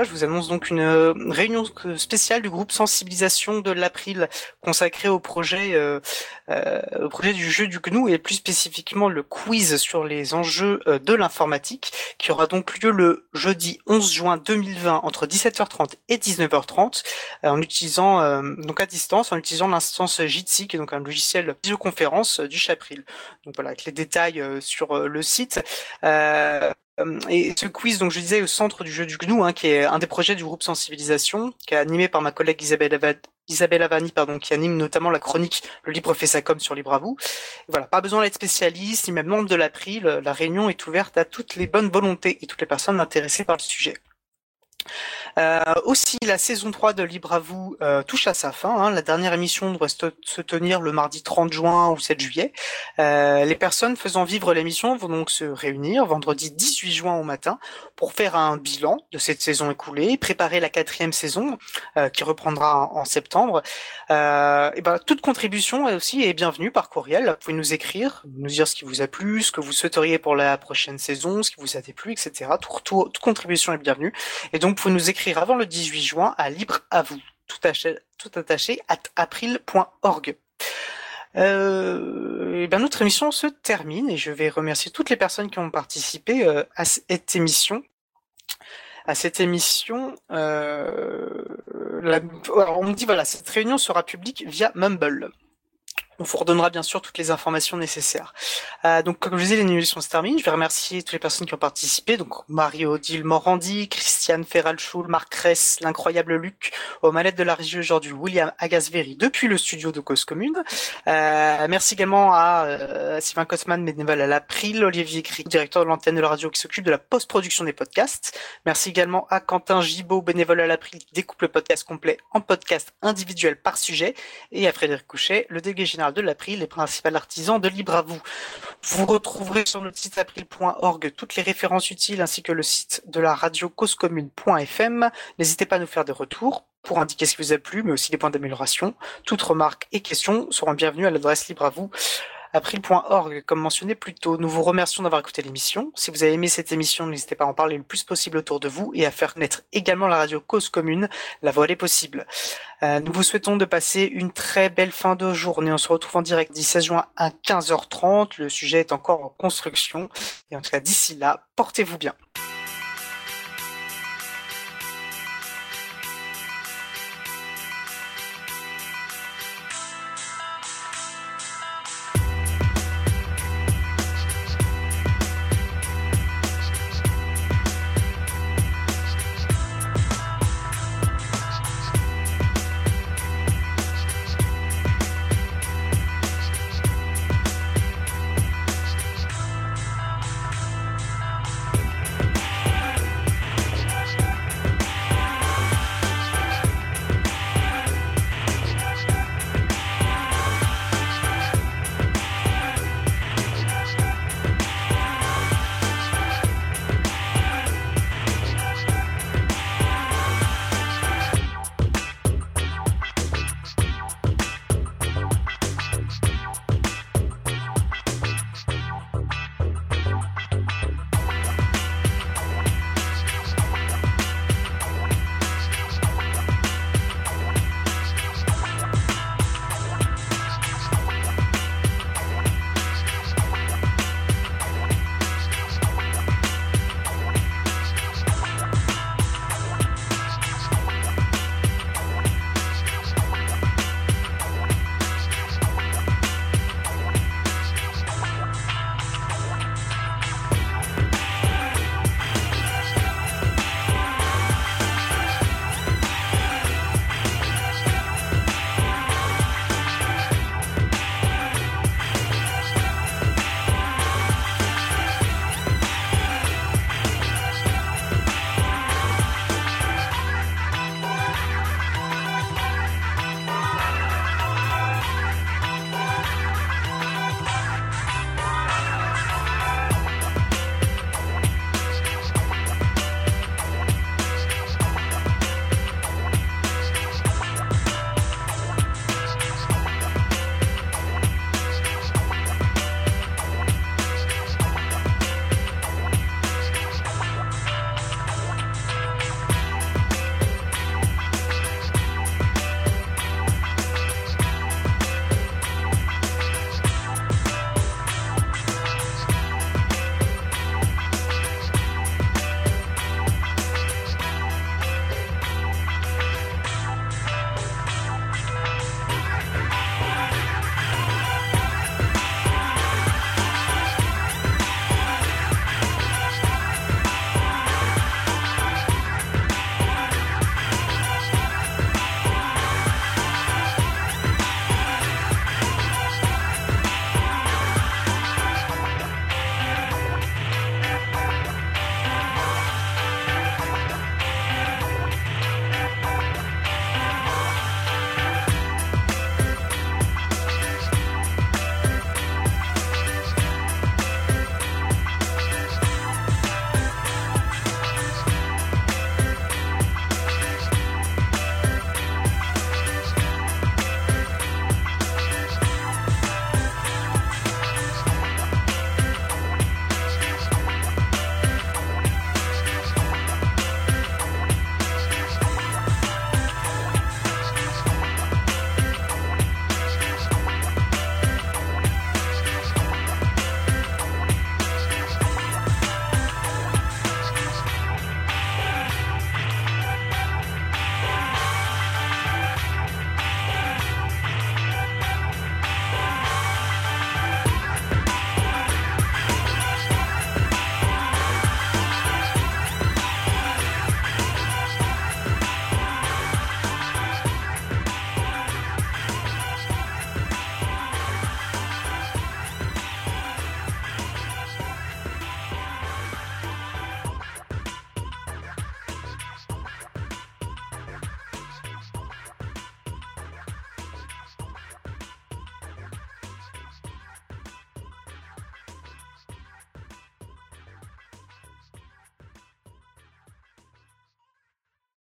Je vous annonce donc une euh, réunion spéciale du groupe sensibilisation de l'April consacrée au projet, euh, euh, au projet du jeu du GNU et plus spécifiquement le quiz sur les enjeux de l'informatique qui aura donc lieu le jeudi 11 juin 2020 entre 17h30 et 19h30 en utilisant donc à distance en utilisant l'instance Jitsi qui est donc un logiciel de visioconférence du Chapril. Donc voilà, avec les détails sur le site. Euh, et ce quiz, donc je disais, au centre du jeu du GNU, hein, qui est un des projets du groupe Sensibilisation, qui est animé par ma collègue Isabelle, Isabelle Avani, pardon, qui anime notamment la chronique Le Libre fait sa com sur Libre à vous. voilà, pas besoin d'être spécialiste, ni même membre de l'April, la réunion est ouverte à toutes les bonnes volontés et toutes les personnes intéressées par le sujet. Euh, aussi, la saison 3 de Libre à vous euh, touche à sa fin. Hein. La dernière émission doit se tenir le mardi 30 juin ou 7 juillet. Euh, les personnes faisant vivre l'émission vont donc se réunir vendredi 18 juin au matin pour faire un bilan de cette saison écoulée, préparer la quatrième saison qui reprendra en, septembre. et ben, toute contribution aussi est bienvenue par courriel. Vous pouvez nous écrire, nous dire ce qui vous a plu, ce que vous souhaiteriez pour la prochaine saison, ce qui vous a déplu, etc. toute contribution est bienvenue. Et donc, vous pouvez nous écrire avant le 18 juin à Libre à vous, tout tout attaché at april.org. Et notre émission se termine et je vais remercier toutes les personnes qui ont participé euh, à cette émission. À cette émission, euh, on me dit voilà, cette réunion sera publique via Mumble. On vous redonnera bien sûr toutes les informations nécessaires. Euh, donc, comme je disais, l'émission se termine. Je vais remercier toutes les personnes qui ont participé. Donc, Mario-Odile Morandi, Christiane Ferralchoul, Marc Ress, l'incroyable Luc, aux manettes de la régie aujourd'hui, William Agasveri, depuis le studio de Cause Commune. Euh, merci également à euh, Sylvain Kosman, bénévole à l'April, Olivier Gris, directeur de l'antenne de la radio qui s'occupe de la post-production des podcasts. Merci également à Quentin Gibaud, bénévole à l'April, qui découpe le podcast complet en podcast individuel par sujet. Et à Frédéric Couchet, le délégué général de l'April, les principaux artisans de Libre à vous. Vous retrouverez sur notre site april.org toutes les références utiles ainsi que le site de la radio causecommune.fm. N'hésitez pas à nous faire des retours pour indiquer ce qui vous a plu, mais aussi des points d'amélioration. Toutes remarques et questions seront bienvenues à l'adresse libre à vous April.org, comme mentionné plus tôt. Nous vous remercions d'avoir écouté l'émission. Si vous avez aimé cette émission, n'hésitez pas à en parler le plus possible autour de vous et à faire connaître également la radio Cause Commune. La voix est possible. Euh, nous vous souhaitons de passer une très belle fin de journée. On se retrouve en direct 16 juin à 15h30. Le sujet est encore en construction. Et en tout cas, d'ici là, portez-vous bien.